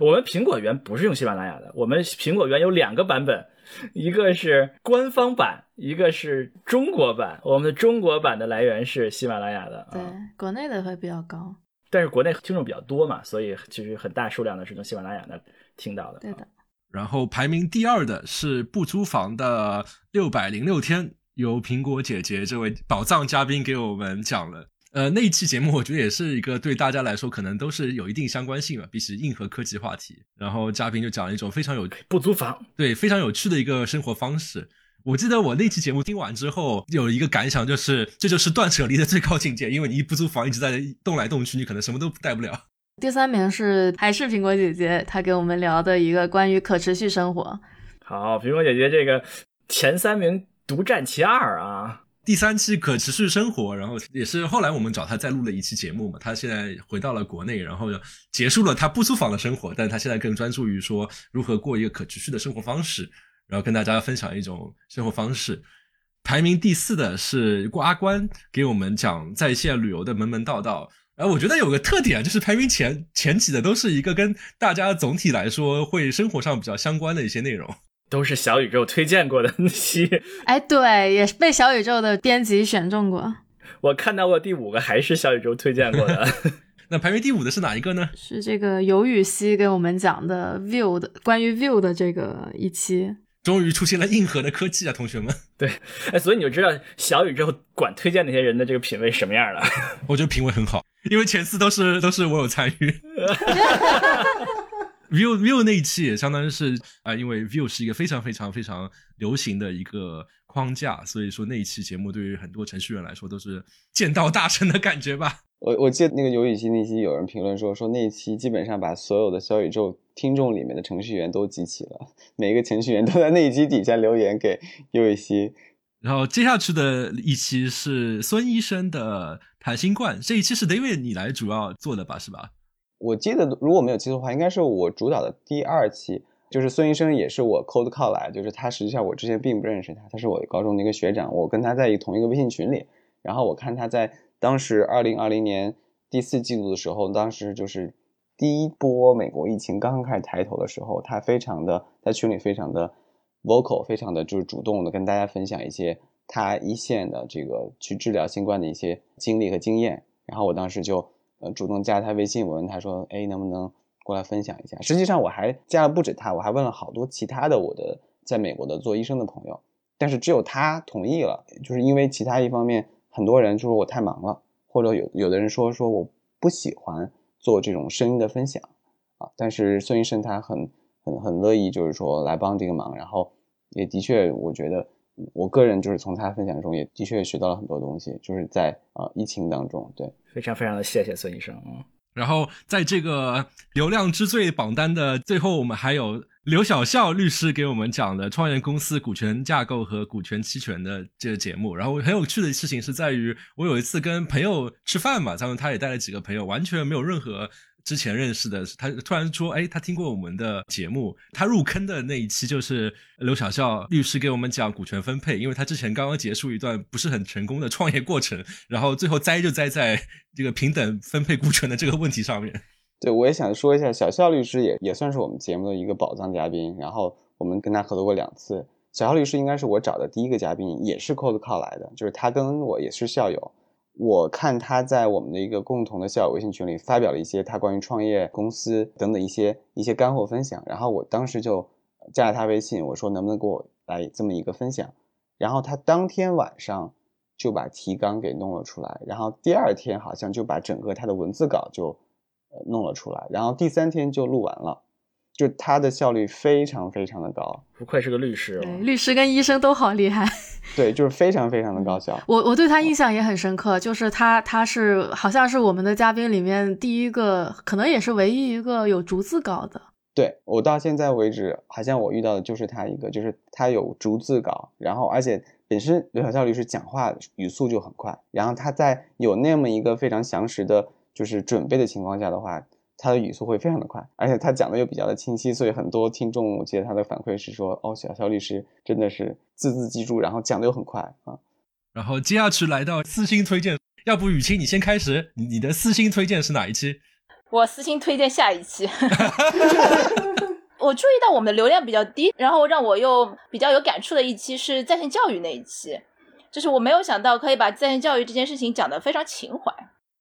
我们苹果源不是用喜马拉雅的，我们苹果源有两个版本。一个是官方版，一个是中国版。我们的中国版的来源是喜马拉雅的，对，国内的会比较高。但是国内听众比较多嘛，所以其实很大数量的是从喜马拉雅那听到的。对的。然后排名第二的是不租房的六百零六天，由苹果姐姐这位宝藏嘉宾给我们讲了。呃，那一期节目我觉得也是一个对大家来说可能都是有一定相关性吧，比起硬核科技话题。然后嘉宾就讲了一种非常有不租房，对，非常有趣的一个生活方式。我记得我那期节目听完之后有一个感想，就是这就是断舍离的最高境界，因为你一不租房，一直在动来动去，你可能什么都带不了。第三名是还是苹果姐姐，她给我们聊的一个关于可持续生活。好，苹果姐姐这个前三名独占其二啊。第三期可持续生活，然后也是后来我们找他再录了一期节目嘛。他现在回到了国内，然后结束了他不租房的生活，但他现在更专注于说如何过一个可持续的生活方式，然后跟大家分享一种生活方式。排名第四的是阿关给我们讲在线旅游的门门道道。然后我觉得有个特点就是排名前前几的都是一个跟大家总体来说会生活上比较相关的一些内容。都是小宇宙推荐过的 (laughs) 那些，哎，对，也是被小宇宙的编辑选中过。我看到过第五个，还是小宇宙推荐过的。(laughs) 那排名第五的是哪一个呢？是这个尤雨溪给我们讲的 View 的关于 View 的这个一期。终于出现了硬核的科技啊，同学们。对，哎，所以你就知道小宇宙管推荐那些人的这个品味什么样了。(laughs) 我觉得品味很好，因为前四都是都是我有参与。View view 那一期也相当于是啊，因为 view 是一个非常非常非常流行的一个框架，所以说那一期节目对于很多程序员来说都是见到大神的感觉吧。我我记得那个游戏期那期有人评论说，说那一期基本上把所有的小宇宙听众里面的程序员都集齐了，每个程序员都在那一期底下留言给游戏期。然后接下去的一期是孙医生的谈新冠，这一期是 David 你来主要做的吧，是吧？我记得如果没有记错的话，应该是我主导的第二期，就是孙医生也是我 cold call 来，就是他实际上我之前并不认识他，他是我高中的一个学长，我跟他在一同一个微信群里，然后我看他在。当时二零二零年第四季度的时候，当时就是第一波美国疫情刚刚开始抬头的时候，他非常的在群里非常的 vocal，非常的就是主动的跟大家分享一些他一线的这个去治疗新冠的一些经历和经验。然后我当时就呃主动加他微信，我问他说：“哎，能不能过来分享一下？”实际上我还加了不止他，我还问了好多其他的我的在美国的做医生的朋友，但是只有他同意了，就是因为其他一方面。很多人就说我太忙了，或者有有的人说说我不喜欢做这种声音的分享啊。但是孙医生他很很很乐意，就是说来帮这个忙。然后也的确，我觉得我个人就是从他分享中也的确学到了很多东西，就是在啊疫情当中，对，非常非常的谢谢孙医生嗯。然后在这个流量之最榜单的最后，我们还有。刘晓笑律师给我们讲的创业公司股权架构和股权期权的这个节目，然后很有趣的事情是在于，我有一次跟朋友吃饭嘛，他们他也带了几个朋友，完全没有任何之前认识的，他突然说，哎，他听过我们的节目，他入坑的那一期就是刘小笑律师给我们讲股权分配，因为他之前刚刚结束一段不是很成功的创业过程，然后最后栽就栽在这个平等分配股权的这个问题上面。对，我也想说一下，小肖律师也也算是我们节目的一个宝藏嘉宾。然后我们跟他合作过两次。小肖律师应该是我找的第一个嘉宾，也是 Cold Call 来的，就是他跟我也是校友。我看他在我们的一个共同的校友微信群里发表了一些他关于创业公司等等一些一些干货分享，然后我当时就加了他微信，我说能不能给我来这么一个分享。然后他当天晚上就把提纲给弄了出来，然后第二天好像就把整个他的文字稿就。弄了出来，然后第三天就录完了，就他的效率非常非常的高，不愧是个律师，律师跟医生都好厉害，(laughs) 对，就是非常非常的高效。我我对他印象也很深刻，就是他他是好像是我们的嘉宾里面第一个，可能也是唯一一个有逐字稿的。对我到现在为止，好像我遇到的就是他一个，就是他有逐字稿，然后而且本身刘晓笑律师讲话语速就很快，然后他在有那么一个非常详实的。就是准备的情况下的话，他的语速会非常的快，而且他讲的又比较的清晰，所以很多听众我记得他的反馈是说，哦，小肖律师真的是字字记住，然后讲的又很快啊。然后接下去来到私心推荐，要不雨清你先开始，你的私心推荐是哪一期？我私心推荐下一期。(laughs) 我注意到我们的流量比较低，然后让我又比较有感触的一期是在线教育那一期，就是我没有想到可以把在线教育这件事情讲得非常情怀。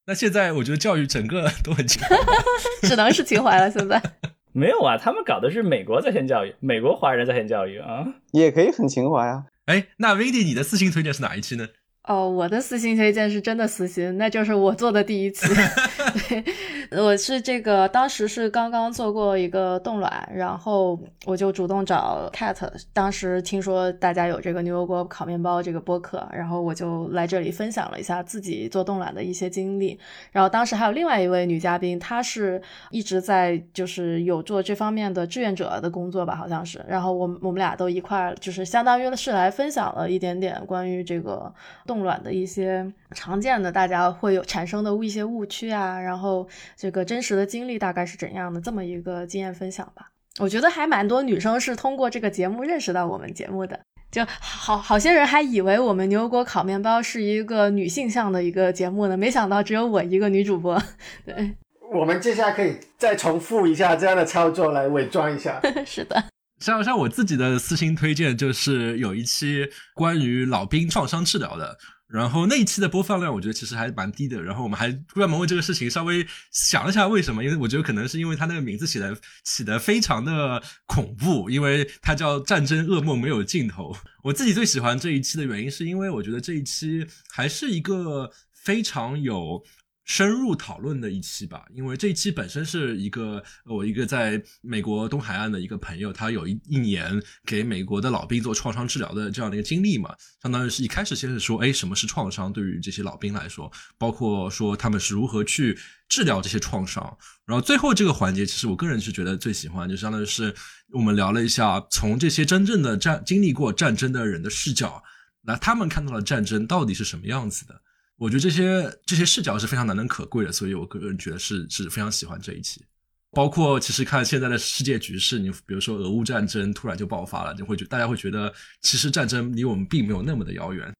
那现在我觉得教育整个都很情怀，(laughs) 只能是情怀了。现在 (laughs) 没有啊，他们搞的是美国在线教育，美国华人在线教育啊，也可以很情怀啊。哎，那 Vindy，你的私信推荐是哪一期呢？哦，我的私信推荐是真的私心，那就是我做的第一期。(laughs) (laughs) 对我是这个，当时是刚刚做过一个冻卵，然后我就主动找 Cat。当时听说大家有这个牛油果烤面包这个播客，然后我就来这里分享了一下自己做冻卵的一些经历。然后当时还有另外一位女嘉宾，她是一直在就是有做这方面的志愿者的工作吧，好像是。然后我我们俩都一块就是相当于是来分享了一点点关于这个冻。冻卵的一些常见的，大家会有产生的一些误区啊，然后这个真实的经历大概是怎样的，这么一个经验分享吧。我觉得还蛮多女生是通过这个节目认识到我们节目的，就好好些人还以为我们牛油果烤面包是一个女性向的一个节目呢，没想到只有我一个女主播。对，我们接下来可以再重复一下这样的操作来伪装一下。(laughs) 是的。像像我自己的私心推荐，就是有一期关于老兵创伤治疗的，然后那一期的播放量，我觉得其实还蛮低的。然后我们还专门为这个事情稍微想了一下为什么，因为我觉得可能是因为他那个名字起的起的非常的恐怖，因为它叫《战争噩梦没有尽头》。我自己最喜欢这一期的原因，是因为我觉得这一期还是一个非常有。深入讨论的一期吧，因为这一期本身是一个我一个在美国东海岸的一个朋友，他有一一年给美国的老兵做创伤治疗的这样的一个经历嘛，相当于是一开始先是说，哎，什么是创伤？对于这些老兵来说，包括说他们是如何去治疗这些创伤，然后最后这个环节，其实我个人是觉得最喜欢，就相当于是我们聊了一下，从这些真正的战经历过战争的人的视角，那他们看到了战争到底是什么样子的。我觉得这些这些视角是非常难能可贵的，所以我个人觉得是是非常喜欢这一期。包括其实看现在的世界局势，你比如说俄乌战争突然就爆发了，就会觉大家会觉得其实战争离我们并没有那么的遥远。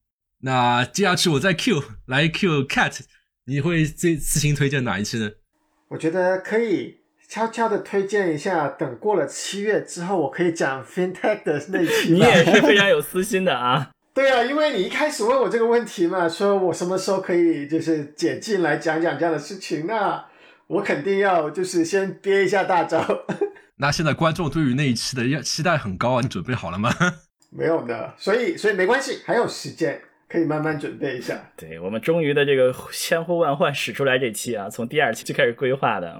那接下去我再 Q 来 Q Cat，你会最自行推荐哪一期呢？我觉得可以悄悄的推荐一下，等过了七月之后，我可以讲 FinTech 的那期。(laughs) 你也是非常有私心的啊。对啊，因为你一开始问我这个问题嘛，说我什么时候可以就是解禁来讲讲这样的事情，那我肯定要就是先憋一下大招。(laughs) 那现在观众对于那一期的期待很高啊，你准备好了吗？(laughs) 没有的，所以所以没关系，还有时间可以慢慢准备一下。对我们终于的这个千呼万唤使出来这期啊，从第二期就开始规划的。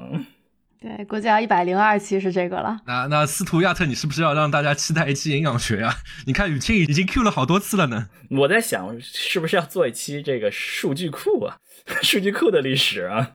对，估计要一百零二期是这个了。那那斯图亚特，你是不是要让大家期待一期营养学呀？你看雨清已经 Q 了好多次了呢。我在想，是不是要做一期这个数据库啊？(laughs) 数据库的历史啊？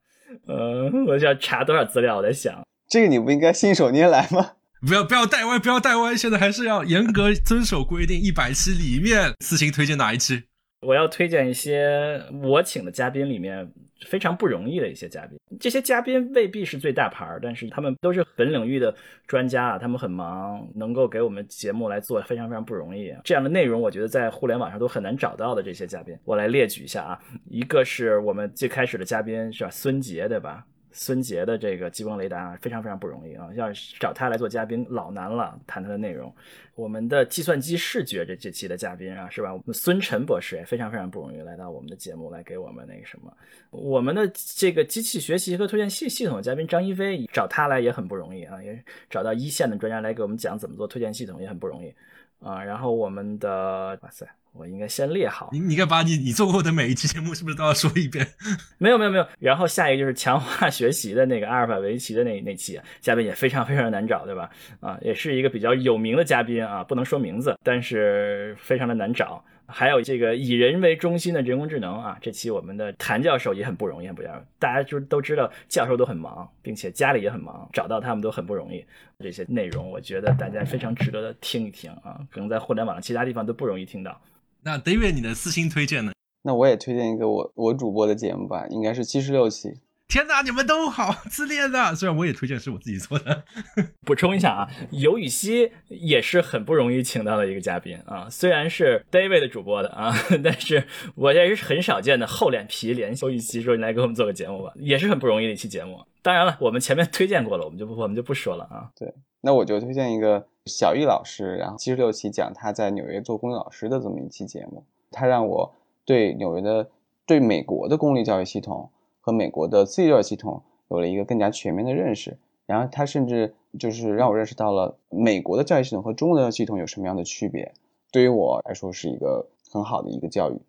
呃，我要查多少资料？我在想，这个你不应该信手拈来吗？不要不要带歪，不要带歪，现在还是要严格遵守规定。一百期里面，私信推荐哪一期？我要推荐一些我请的嘉宾里面。非常不容易的一些嘉宾，这些嘉宾未必是最大牌儿，但是他们都是本领域的专家啊，他们很忙，能够给我们节目来做，非常非常不容易。这样的内容，我觉得在互联网上都很难找到的这些嘉宾，我来列举一下啊。一个是我们最开始的嘉宾是吧，孙杰对吧？孙杰的这个激光雷达啊非常非常不容易啊，要找他来做嘉宾老难了，谈他的内容。我们的计算机视觉这这期的嘉宾啊，是吧？我们孙晨博士也非常非常不容易来到我们的节目来给我们那个什么。我们的这个机器学习和推荐系系统嘉宾张一飞找他来也很不容易啊，也找到一线的专家来给我们讲怎么做推荐系统也很不容易啊。然后我们的哇塞。我应该先列好，你你该把你你做过的每一期节目是不是都要说一遍？(laughs) 没有没有没有。然后下一个就是强化学习的那个阿尔法围棋的那那期嘉宾也非常非常难找，对吧？啊，也是一个比较有名的嘉宾啊，不能说名字，但是非常的难找。还有这个以人为中心的人工智能啊，这期我们的谭教授也很不容易，很不容易。大家就都知道教授都很忙，并且家里也很忙，找到他们都很不容易。这些内容我觉得大家非常值得的听一听啊，可能在互联网其他地方都不容易听到。那 David，你的私心推荐呢？那我也推荐一个我我主播的节目吧，应该是七十六期。天哪，你们都好自恋的！虽然我也推荐是我自己做的。(laughs) 补充一下啊，尤雨溪也是很不容易请到的一个嘉宾啊，虽然是 David 的主播的啊，(laughs) 但是我也是很少见的厚脸皮联系尤雨溪说你来给我们做个节目吧，也是很不容易的一期节目。当然了，我们前面推荐过了，我们就不我们就不说了啊。对，那我就推荐一个小易老师，然后七十六期讲他在纽约做公立老师的这么一期节目，他让我对纽约的、对美国的公立教育系统和美国的私立教育系统有了一个更加全面的认识。然后他甚至就是让我认识到了美国的教育系统和中国的教育系统有什么样的区别，对于我来说是一个很好的一个教育。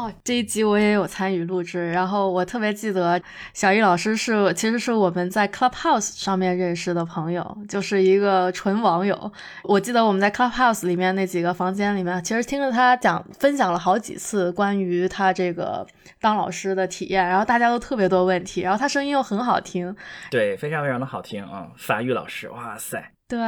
哦，这一集我也有参与录制，然后我特别记得小易老师是，其实是我们在 Clubhouse 上面认识的朋友，就是一个纯网友。我记得我们在 Clubhouse 里面那几个房间里面，其实听着他讲分享了好几次关于他这个当老师的体验，然后大家都特别多问题，然后他声音又很好听，对，非常非常的好听啊，法语老师，哇塞，对，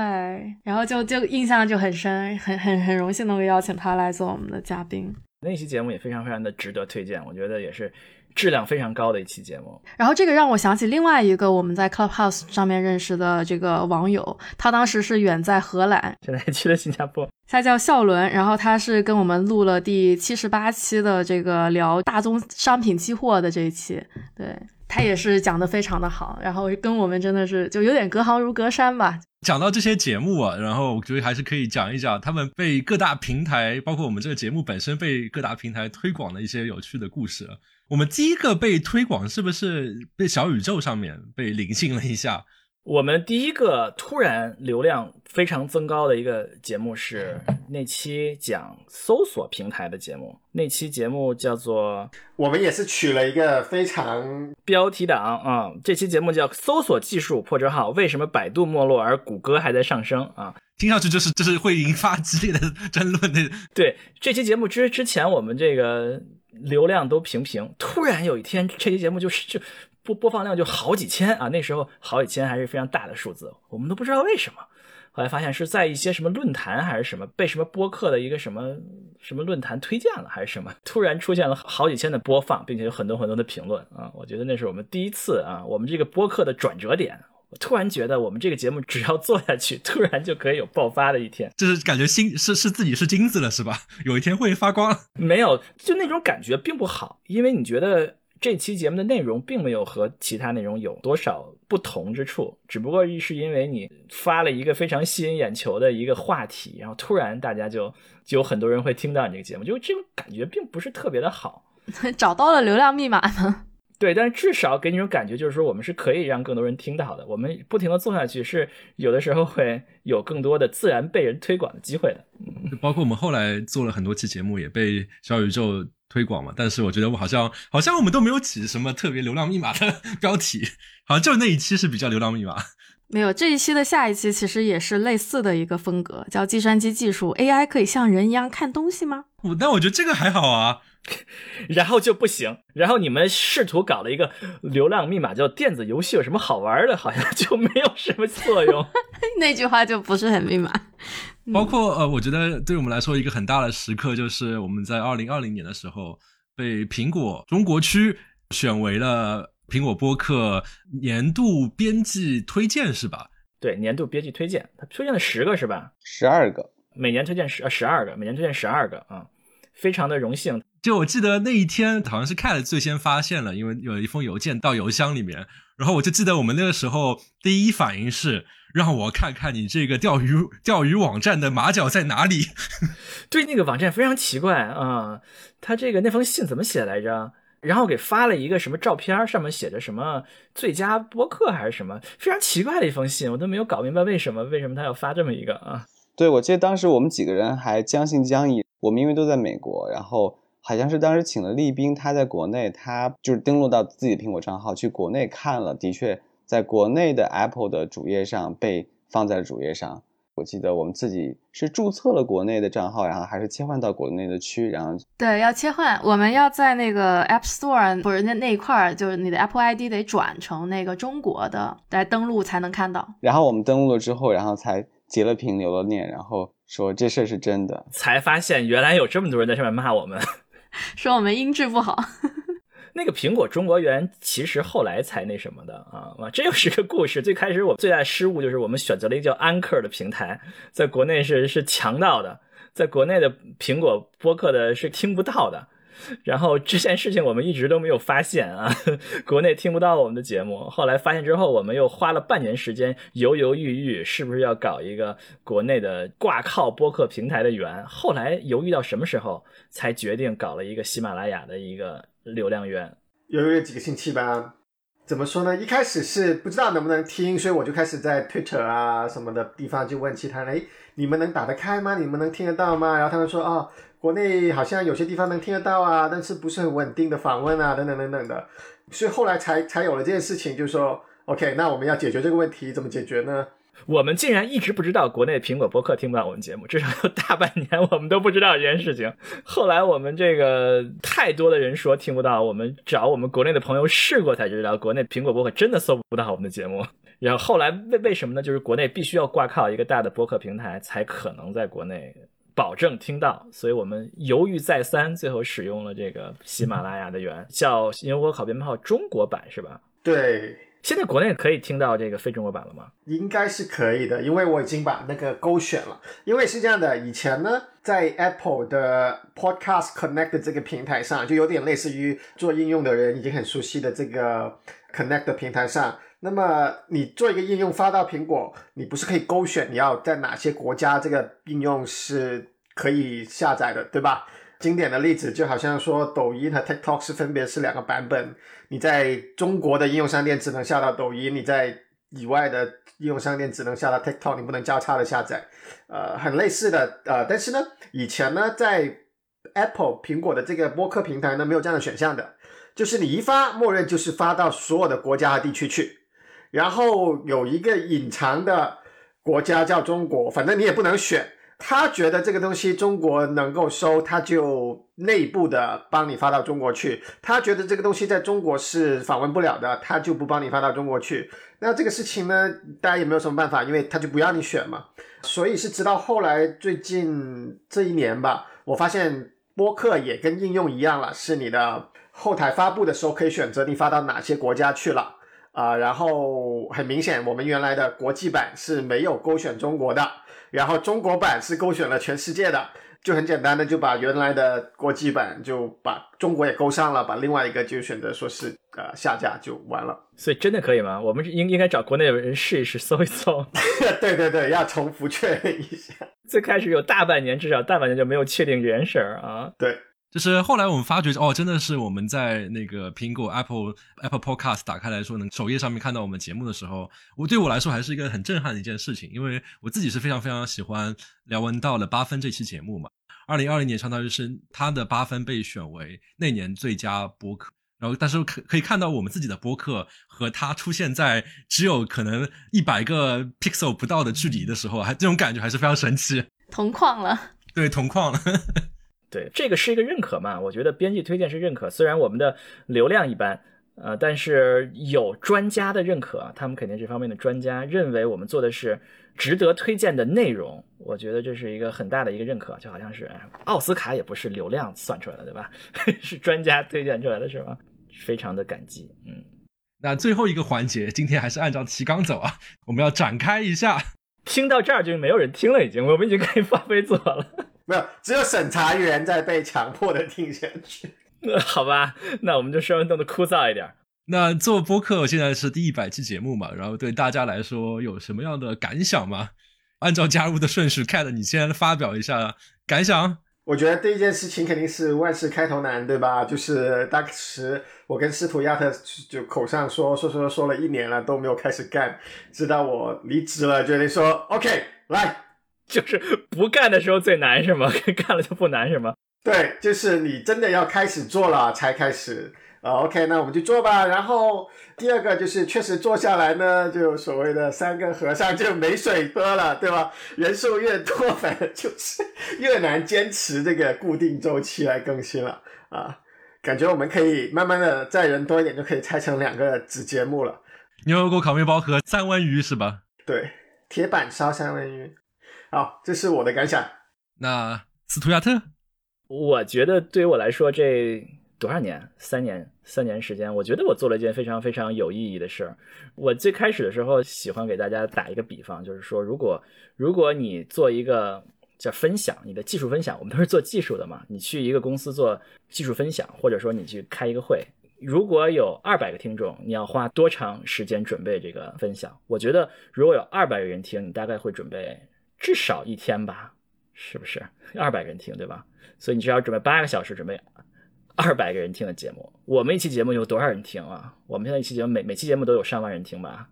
然后就就印象就很深，很很很荣幸能够邀请他来做我们的嘉宾。那期节目也非常非常的值得推荐，我觉得也是质量非常高的一期节目。然后这个让我想起另外一个我们在 Clubhouse 上面认识的这个网友，他当时是远在荷兰，现在去了新加坡。他叫笑伦，然后他是跟我们录了第七十八期的这个聊大宗商品期货的这一期，对他也是讲的非常的好，然后跟我们真的是就有点隔行如隔山吧。讲到这些节目啊，然后我觉得还是可以讲一讲他们被各大平台，包括我们这个节目本身被各大平台推广的一些有趣的故事。我们第一个被推广是不是被小宇宙上面被灵性了一下？我们第一个突然流量非常增高的一个节目是那期讲搜索平台的节目，那期节目叫做我们也是取了一个非常标题党啊、这期节目叫“搜索技术破折号”，为什么百度没落而谷歌还在上升啊？听上去就是就是会引发激烈的争论的。对，这期节目之之前我们这个流量都平平，突然有一天这期节目就是就播播放量就好几千啊，那时候好几千还是非常大的数字，我们都不知道为什么。后来发现是在一些什么论坛还是什么被什么播客的一个什么什么论坛推荐了还是什么，(laughs) 突然出现了好几千的播放，并且有很多很多的评论啊！我觉得那是我们第一次啊，我们这个播客的转折点。我突然觉得我们这个节目只要做下去，突然就可以有爆发的一天。就是感觉心是是自己是金子了是吧？(laughs) 有一天会发光。(laughs) 没有，就那种感觉并不好，因为你觉得这期节目的内容并没有和其他内容有多少不同之处，只不过是因为你发了一个非常吸引眼球的一个话题，然后突然大家就就有很多人会听到你这个节目，就这种感觉并不是特别的好。(laughs) 找到了流量密码呢。对，但是至少给你一种感觉，就是说我们是可以让更多人听到的。我们不停的做下去，是有的时候会有更多的自然被人推广的机会的。就包括我们后来做了很多期节目，也被小宇宙推广嘛。但是我觉得我好像好像我们都没有起什么特别流量密码的 (laughs) 标题，好像就那一期是比较流量密码。没有，这一期的下一期其实也是类似的一个风格，叫计算机技术，AI 可以像人一样看东西吗？我但我觉得这个还好啊。(laughs) 然后就不行，然后你们试图搞了一个流量密码，叫电子游戏有什么好玩的？好像就没有什么作用。(laughs) 那句话就不是很密码。包括呃，我觉得对我们来说一个很大的时刻，就是我们在二零二零年的时候被苹果中国区选为了苹果播客年度编辑推荐，是吧？对，年度编辑推荐，他推荐了十个是吧？十二个，每年推荐十呃十二个，每年推荐十二个啊，非常的荣幸。就我记得那一天好像是 Cat 最先发现了，因为有一封邮件到邮箱里面，然后我就记得我们那个时候第一反应是让我看看你这个钓鱼钓鱼网站的马脚在哪里。(laughs) 对，那个网站非常奇怪啊，他这个那封信怎么写来着？然后给发了一个什么照片，上面写着什么最佳播客还是什么，非常奇怪的一封信，我都没有搞明白为什么为什么他要发这么一个啊？对，我记得当时我们几个人还将信将疑，我们因为都在美国，然后好像是当时请了丽斌，他在国内，他就是登录到自己的苹果账号去国内看了，的确在国内的 Apple 的主页上被放在了主页上。我记得我们自己是注册了国内的账号，然后还是切换到国内的区，然后对，要切换，我们要在那个 App Store 不是那那一块儿，就是你的 Apple ID 得转成那个中国的来登录才能看到。然后我们登录了之后，然后才截了屏留了念，然后说这事儿是真的。才发现原来有这么多人在上面骂我们，(laughs) 说我们音质不好。(laughs) 那个苹果中国园其实后来才那什么的啊，这又是个故事。最开始我最大失误就是我们选择了一个叫安克的平台，在国内是是强盗的，在国内的苹果播客的是听不到的。然后这件事情我们一直都没有发现啊，(laughs) 国内听不到我们的节目。后来发现之后，我们又花了半年时间犹犹豫豫，是不是要搞一个国内的挂靠播客平台的源。后来犹豫到什么时候，才决定搞了一个喜马拉雅的一个流量源。犹豫了几个星期吧。怎么说呢？一开始是不知道能不能听，所以我就开始在 Twitter 啊什么的地方就问其他人：哎，你们能打得开吗？你们能听得到吗？然后他们说：哦。国内好像有些地方能听得到啊，但是不是很稳定的访问啊，等等等等的，所以后来才才有了这件事情，就是说，OK，那我们要解决这个问题，怎么解决呢？我们竟然一直不知道国内苹果播客听不到我们节目，至少有大半年我们都不知道这件事情。后来我们这个太多的人说听不到，我们找我们国内的朋友试过才知道，国内苹果播客真的搜不到我们的节目。然后后来为为什么呢？就是国内必须要挂靠一个大的播客平台，才可能在国内。保证听到，所以我们犹豫再三，最后使用了这个喜马拉雅的源，叫“牛国考编号中国版”是吧？对，现在国内可以听到这个非中国版了吗？应该是可以的，因为我已经把那个勾选了。因为是这样的，以前呢，在 Apple 的 Podcast Connect 这个平台上，就有点类似于做应用的人已经很熟悉的这个 Connect 的平台上。那么你做一个应用发到苹果，你不是可以勾选你要在哪些国家这个应用是可以下载的，对吧？经典的例子就好像说抖音和 TikTok 是分别是两个版本，你在中国的应用商店只能下到抖音，你在以外的应用商店只能下到 TikTok，你不能交叉的下载。呃，很类似的，呃，但是呢，以前呢，在 Apple 苹果的这个播客平台呢，没有这样的选项的，就是你一发，默认就是发到所有的国家和地区去，然后有一个隐藏的国家叫中国，反正你也不能选。他觉得这个东西中国能够收，他就内部的帮你发到中国去。他觉得这个东西在中国是访问不了的，他就不帮你发到中国去。那这个事情呢，大家也没有什么办法，因为他就不要你选嘛。所以是直到后来最近这一年吧，我发现播客也跟应用一样了，是你的后台发布的时候可以选择你发到哪些国家去了啊。然后很明显，我们原来的国际版是没有勾选中国的。然后中国版是勾选了全世界的，就很简单的就把原来的国际版就把中国也勾上了，把另外一个就选择说是呃下架就完了。所以真的可以吗？我们应应该找国内的人试一试，搜一搜。(laughs) 对对对，要重复确认一下。(laughs) 最开始有大半年，至少大半年就没有确定原声儿啊。对。就是后来我们发觉，哦，真的是我们在那个苹果 Apple Apple Podcast 打开来说，能首页上面看到我们节目的时候，我对我来说还是一个很震撼的一件事情，因为我自己是非常非常喜欢梁文道的八分这期节目嘛。二零二零年相当于是他的八分被选为那年最佳播客，然后但是可可以看到我们自己的播客和他出现在只有可能一百个 pixel 不到的距离的时候，还这种感觉还是非常神奇，同框了，对，同框了。对，这个是一个认可嘛？我觉得编辑推荐是认可，虽然我们的流量一般，呃，但是有专家的认可，他们肯定这方面的专家认为我们做的是值得推荐的内容，我觉得这是一个很大的一个认可，就好像是奥斯卡也不是流量算出来的，对吧？(laughs) 是专家推荐出来的，是吗？非常的感激，嗯。那最后一个环节，今天还是按照提纲走啊，我们要展开一下。听到这儿就没有人听了，已经，我们已经可以放飞自我了。(laughs) 没有，只有审查员在被强迫的听下去。那好吧，那我们就稍微弄得枯燥一点。那做播客现在是第一百期节目嘛，然后对大家来说有什么样的感想吗？按照加入的顺序，Cat，你先发表一下感想。我觉得第一件事情肯定是万事开头难，对吧？就是当时我跟司徒亚特就口上说说说说了一年了都没有开始干，直到我离职了，决定说 OK 来。就是不干的时候最难是吗？(laughs) 干了就不难是吗？对，就是你真的要开始做了才开始啊。OK，那我们就做吧。然后第二个就是确实做下来呢，就所谓的三个和尚就没水喝了，对吧？人数越多，反正就是越难坚持这个固定周期来更新了啊。感觉我们可以慢慢的再人多一点，就可以拆成两个子节目了。牛油果烤面包和三文鱼是吧？对，铁板烧三文鱼。好，这是我的感想。那斯图亚特，我觉得对于我来说，这多少年？三年，三年时间，我觉得我做了一件非常非常有意义的事儿。我最开始的时候喜欢给大家打一个比方，就是说，如果如果你做一个叫分享，你的技术分享，我们都是做技术的嘛，你去一个公司做技术分享，或者说你去开一个会，如果有二百个听众，你要花多长时间准备这个分享？我觉得如果有二百个人听，你大概会准备。至少一天吧，是不是二百个人听，对吧？所以你至少准备八个小时准备二百个人听的节目。我们一期节目有多少人听啊？我们现在一期节目每每期节目都有上万人听吧？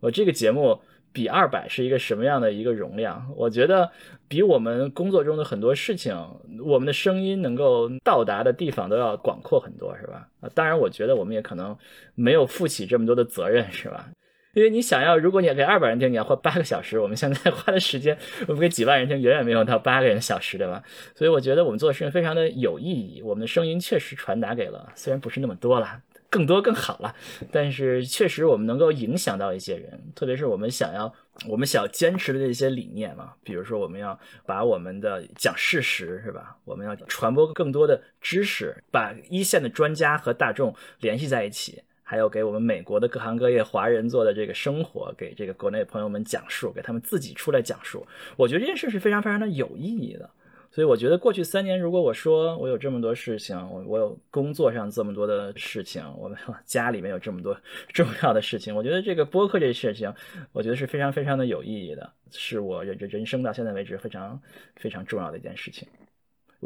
我这个节目比二百是一个什么样的一个容量？我觉得比我们工作中的很多事情，我们的声音能够到达的地方都要广阔很多，是吧？啊，当然，我觉得我们也可能没有负起这么多的责任，是吧？因为你想要，如果你要给二百人听，你要花八个小时。我们现在 (laughs) 花的时间，我们给几万人听，远远没有到八个人小时，对吧？所以我觉得我们做的事情非常的有意义。我们的声音确实传达给了，虽然不是那么多了，更多更好了，但是确实我们能够影响到一些人。特别是我们想要，我们想要坚持的这些理念嘛，比如说我们要把我们的讲事实，是吧？我们要传播更多的知识，把一线的专家和大众联系在一起。还有给我们美国的各行各业华人做的这个生活，给这个国内朋友们讲述，给他们自己出来讲述。我觉得这件事是非常非常的有意义的。所以我觉得过去三年，如果我说我有这么多事情，我我有工作上这么多的事情，我们 (laughs) 家里面有这么多 (laughs) 重要的事情，我觉得这个播客这事情，我觉得是非常非常的有意义的，是我人人生到现在为止非常非常重要的一件事情。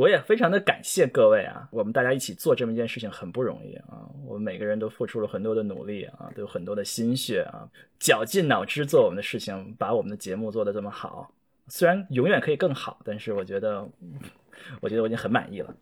我也非常的感谢各位啊，我们大家一起做这么一件事情很不容易啊，我们每个人都付出了很多的努力啊，都有很多的心血啊，绞尽脑汁做我们的事情，把我们的节目做得这么好。虽然永远可以更好，但是我觉得，我觉得我已经很满意了。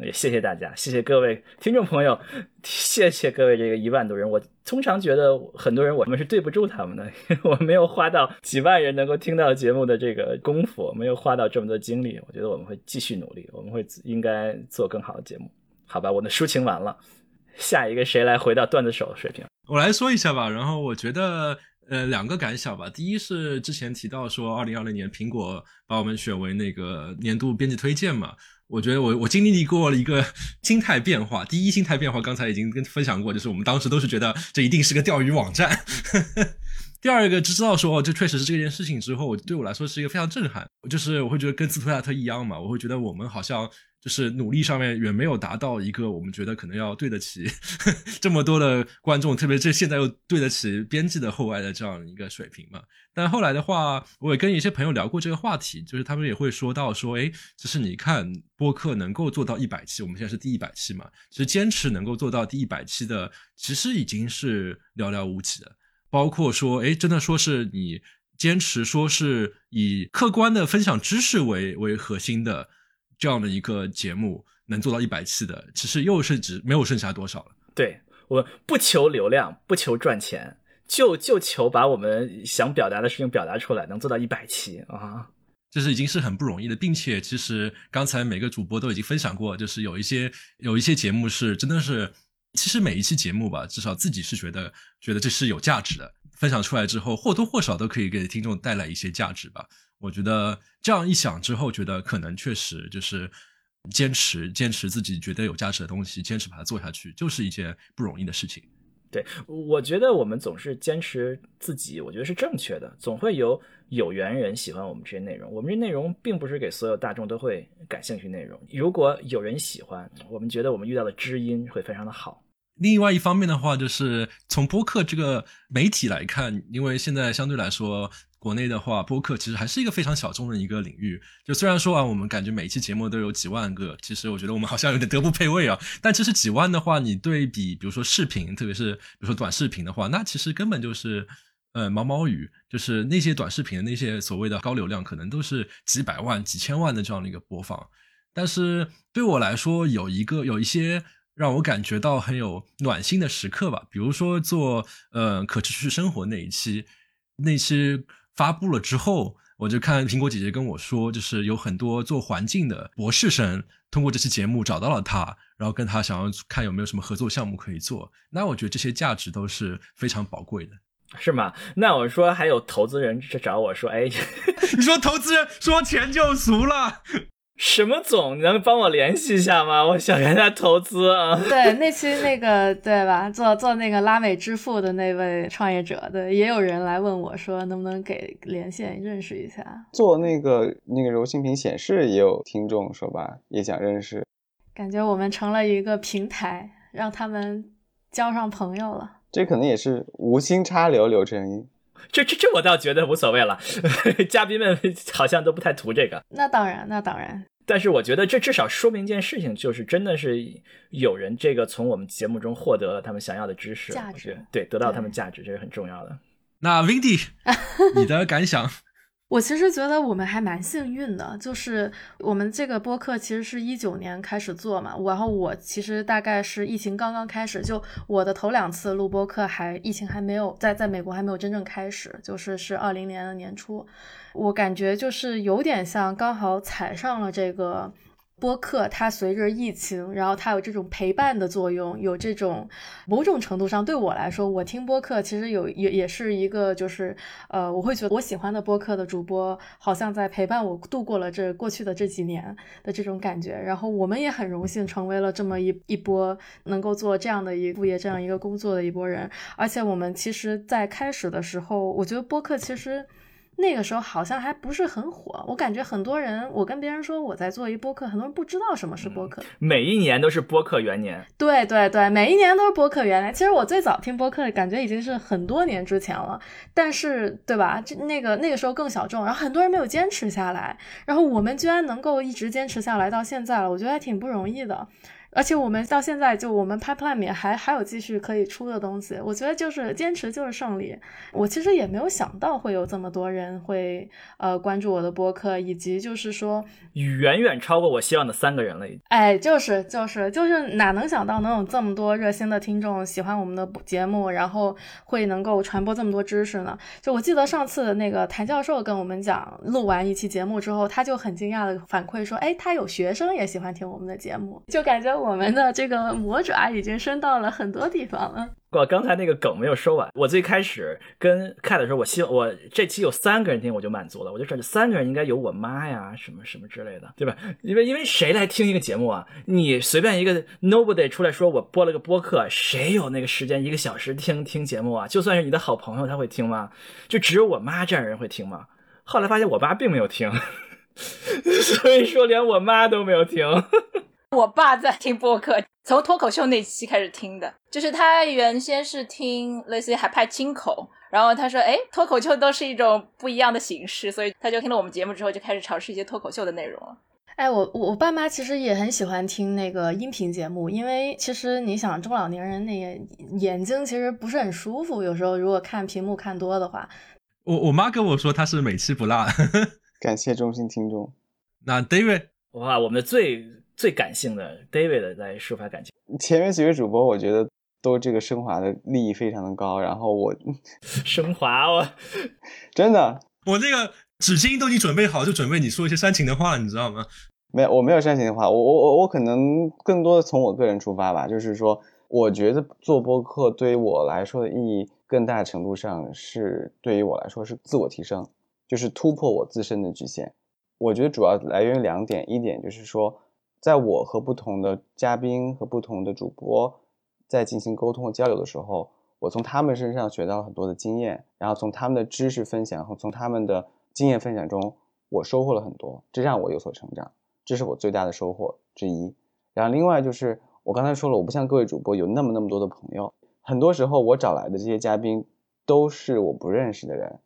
也谢谢大家，谢谢各位听众朋友，谢谢各位这个一万多人。我通常觉得很多人我们是对不住他们的，(laughs) 我没有花到几万人能够听到节目的这个功夫，没有花到这么多精力。我觉得我们会继续努力，我们会应该做更好的节目。好吧，我的抒情完了，下一个谁来回到段子手水平？我来说一下吧。然后我觉得。呃，两个感想吧。第一是之前提到说，二零二零年苹果把我们选为那个年度编辑推荐嘛，我觉得我我经历过了一个心态变化。第一心态变化，刚才已经跟分享过，就是我们当时都是觉得这一定是个钓鱼网站。(laughs) 第二个知道说，这确实是这件事情之后，对我来说是一个非常震撼。就是我会觉得跟斯图亚特一样嘛，我会觉得我们好像。就是努力上面远没有达到一个我们觉得可能要对得起 (laughs) 这么多的观众，特别这现在又对得起编辑的厚爱的这样一个水平嘛。但后来的话，我也跟一些朋友聊过这个话题，就是他们也会说到说，哎，其实你看播客能够做到一百期，我们现在是第一百期嘛，其实坚持能够做到第一百期的，其实已经是寥寥无几的。包括说，哎，真的说是你坚持说是以客观的分享知识为为核心的。这样的一个节目能做到一百期的，其实又是只没有剩下多少了。对我不求流量，不求赚钱，就就求把我们想表达的事情表达出来，能做到一百期啊，这是已经是很不容易的，并且其实刚才每个主播都已经分享过，就是有一些有一些节目是真的是，其实每一期节目吧，至少自己是觉得觉得这是有价值的，分享出来之后或多或少都可以给听众带来一些价值吧。我觉得这样一想之后，觉得可能确实就是坚持坚持自己觉得有价值的东西，坚持把它做下去，就是一件不容易的事情。对，我觉得我们总是坚持自己，我觉得是正确的。总会有有缘人喜欢我们这些内容，我们这内容并不是给所有大众都会感兴趣内容。如果有人喜欢，我们觉得我们遇到的知音会非常的好。另外一方面的话，就是从播客这个媒体来看，因为现在相对来说。国内的话，播客其实还是一个非常小众的一个领域。就虽然说啊，我们感觉每一期节目都有几万个，其实我觉得我们好像有点德不配位啊。但其实几万的话，你对比，比如说视频，特别是比如说短视频的话，那其实根本就是呃毛毛雨。就是那些短视频的那些所谓的高流量，可能都是几百万、几千万的这样的一个播放。但是对我来说，有一个有一些让我感觉到很有暖心的时刻吧。比如说做呃可持续生活那一期，那期。发布了之后，我就看苹果姐姐跟我说，就是有很多做环境的博士生通过这期节目找到了他，然后跟他想要看有没有什么合作项目可以做。那我觉得这些价值都是非常宝贵的，是吗？那我说还有投资人找我说，哎，(laughs) 你说投资人说钱就俗了。什么总能帮我联系一下吗？(laughs) 我想跟他投资啊。(laughs) 对，那期那个对吧？做做那个拉美支付的那位创业者，对，也有人来问我说，能不能给连线认识一下？做那个那个柔性屏显示也有听众说吧，也想认识。感觉我们成了一个平台，让他们交上朋友了。这可能也是无心插柳，柳成荫。这这这我倒觉得无所谓了，(laughs) 嘉宾们好像都不太图这个。那当然，那当然。但是我觉得这至少说明一件事情，就是真的是有人这个从我们节目中获得了他们想要的知识，价值，对，得到他们价值，这是很重要的。那 Windy，你的感想？我其实觉得我们还蛮幸运的，就是我们这个播客其实是一九年开始做嘛，然后我其实大概是疫情刚刚开始，就我的头两次录播客还疫情还没有在在美国还没有真正开始，就是是二零年的年初，我感觉就是有点像刚好踩上了这个。播客它随着疫情，然后它有这种陪伴的作用，有这种某种程度上对我来说，我听播客其实有也也是一个就是呃，我会觉得我喜欢的播客的主播好像在陪伴我度过了这过去的这几年的这种感觉。然后我们也很荣幸成为了这么一一波能够做这样的一副业这样一个工作的一波人。而且我们其实，在开始的时候，我觉得播客其实。那个时候好像还不是很火。我感觉很多人，我跟别人说我在做一播客，很多人不知道什么是播客。每一年都是播客元年。对对对，每一年都是播客元年。其实我最早听播客，感觉已经是很多年之前了。但是，对吧？这那个那个时候更小众，然后很多人没有坚持下来。然后我们居然能够一直坚持下来到现在了，我觉得还挺不容易的。而且我们到现在就我们 pipeline 里面还还有继续可以出的东西，我觉得就是坚持就是胜利。我其实也没有想到会有这么多人会呃关注我的播客，以及就是说远远超过我希望的三个人了。哎，就是就是就是哪能想到能有这么多热心的听众喜欢我们的节目，然后会能够传播这么多知识呢？就我记得上次那个谭教授跟我们讲，录完一期节目之后，他就很惊讶的反馈说，哎，他有学生也喜欢听我们的节目，就感觉。我我们的这个魔爪已经伸到了很多地方了。我刚才那个梗没有说完。我最开始跟 Cat 说，我希望我这期有三个人听，我就满足了。我就说这三个人应该有我妈呀，什么什么之类的，对吧？(laughs) 因为因为谁来听一个节目啊？你随便一个 Nobody 出来说我播了个播客，谁有那个时间一个小时听听节目啊？就算是你的好朋友，他会听吗？就只有我妈这样人会听吗？后来发现我爸并没有听，(laughs) 所以说连我妈都没有听。我爸在听播客，从脱口秀那期开始听的，就是他原先是听类似于海派清口，然后他说，哎，脱口秀都是一种不一样的形式，所以他就听了我们节目之后，就开始尝试一些脱口秀的内容了。哎，我我爸妈其实也很喜欢听那个音频节目，因为其实你想中老年人那个眼睛其实不是很舒服，有时候如果看屏幕看多的话。我我妈跟我说她是每期不落，(laughs) 感谢忠心听众。那 David，哇，我们的最。最感性的 David 来抒发感情。前面几位主播，我觉得都这个升华的利益非常的高。然后我 (laughs) 升华，我真的，我那个纸巾都已经准备好，就准备你说一些煽情的话，你知道吗？没有，我没有煽情的话。我我我我可能更多的从我个人出发吧，就是说，我觉得做播客对于我来说的意义，更大程度上是对于我来说是自我提升，就是突破我自身的局限。我觉得主要来源于两点，一点就是说。在我和不同的嘉宾和不同的主播在进行沟通和交流的时候，我从他们身上学到了很多的经验，然后从他们的知识分享和从他们的经验分享中，我收获了很多，这让我有所成长，这是我最大的收获之一。然后另外就是我刚才说了，我不像各位主播有那么那么多的朋友，很多时候我找来的这些嘉宾都是我不认识的人，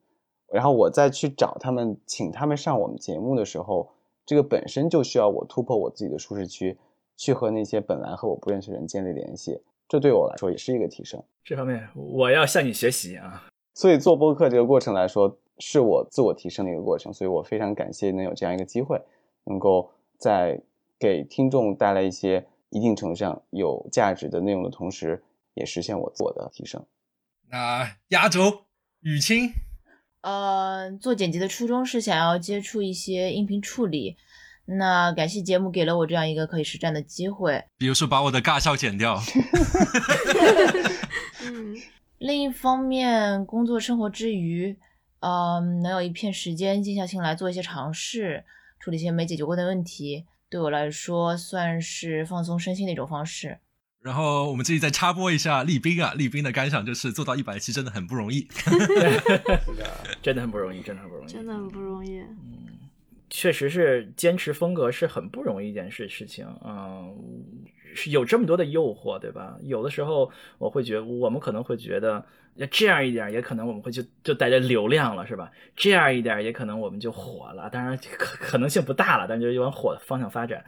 然后我再去找他们，请他们上我们节目的时候。这个本身就需要我突破我自己的舒适区，去和那些本来和我不认识的人建立联系，这对我来说也是一个提升。这方面我要向你学习啊！所以做播客这个过程来说，是我自我提升的一个过程，所以我非常感谢能有这样一个机会，能够在给听众带来一些一定程度上有价值的内容的同时，也实现我自我的提升。那压轴雨清。呃，做剪辑的初衷是想要接触一些音频处理，那感谢节目给了我这样一个可以实战的机会。比如说把我的尬笑剪掉。(laughs) 嗯，(laughs) 另一方面，工作生活之余，嗯，能有一片时间静下心来做一些尝试，处理一些没解决过的问题，对我来说算是放松身心的一种方式。然后我们这里再插播一下立斌啊，立斌的感想就是做到一百期真的很不容易，(laughs) (laughs) 真的很不容易，真的很不容易，真的很不容易。嗯，确实是坚持风格是很不容易一件事事情。嗯，是有这么多的诱惑，对吧？有的时候我会觉得，我们可能会觉得，要这样一点，也可能我们会就就带着流量了，是吧？这样一点，也可能我们就火了。当然可可能性不大了，但就往火的方向发展。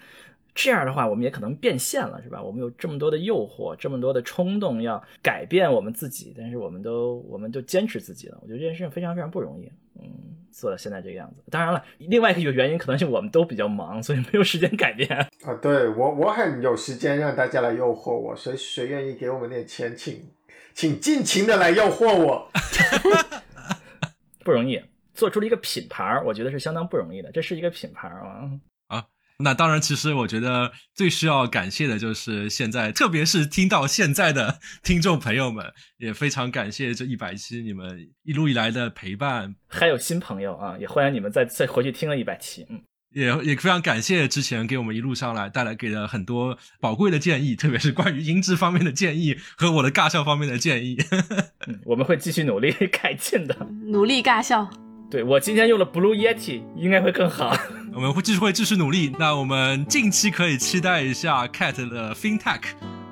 这样的话，我们也可能变现了，是吧？我们有这么多的诱惑，这么多的冲动要改变我们自己，但是我们都，我们都坚持自己了。我觉得这件事情非常非常不容易，嗯，做到现在这个样子。当然了，另外一个原因可能是我们都比较忙，所以没有时间改变。啊，对我我很有时间让大家来诱惑我，谁谁愿意给我们点钱，请请尽情的来诱惑我。(laughs) 不容易，做出了一个品牌，我觉得是相当不容易的。这是一个品牌啊。那当然，其实我觉得最需要感谢的就是现在，特别是听到现在的 (laughs) 听众朋友们，也非常感谢这一百期你们一路以来的陪伴。还有新朋友啊，也欢迎你们再再回去听了一百期。嗯，也也非常感谢之前给我们一路上来带来给了很多宝贵的建议，特别是关于音质方面的建议和我的尬笑方面的建议。(laughs) 我们会继续努力改进的，努力尬笑。对我今天用了 Blue Yeti，应该会更好。(laughs) 我们会继续会继续努力。那我们近期可以期待一下 Cat 的 FinTech，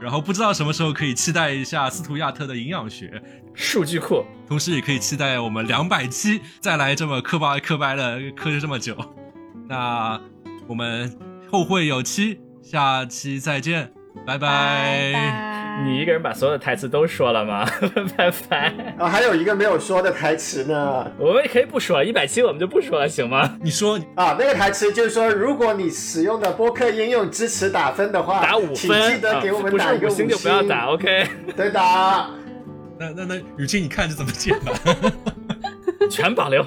然后不知道什么时候可以期待一下斯图亚特的营养学数据库，同时也可以期待我们两百期再来这么磕巴磕掰的磕这么久。那我们后会有期，下期再见，拜拜。你一个人把所有的台词都说了吗？(laughs) 拜拜。啊，还有一个没有说的台词呢。我们也可以不说，一百期我们就不说了，行吗？你说啊，那个台词就是说，如果你使用的播客应用支持打分的话，打五分，请记得给我们打一个五星就不要打，OK？对的。那那那，雨晴，你看着怎么剪吧？(laughs) 全保留。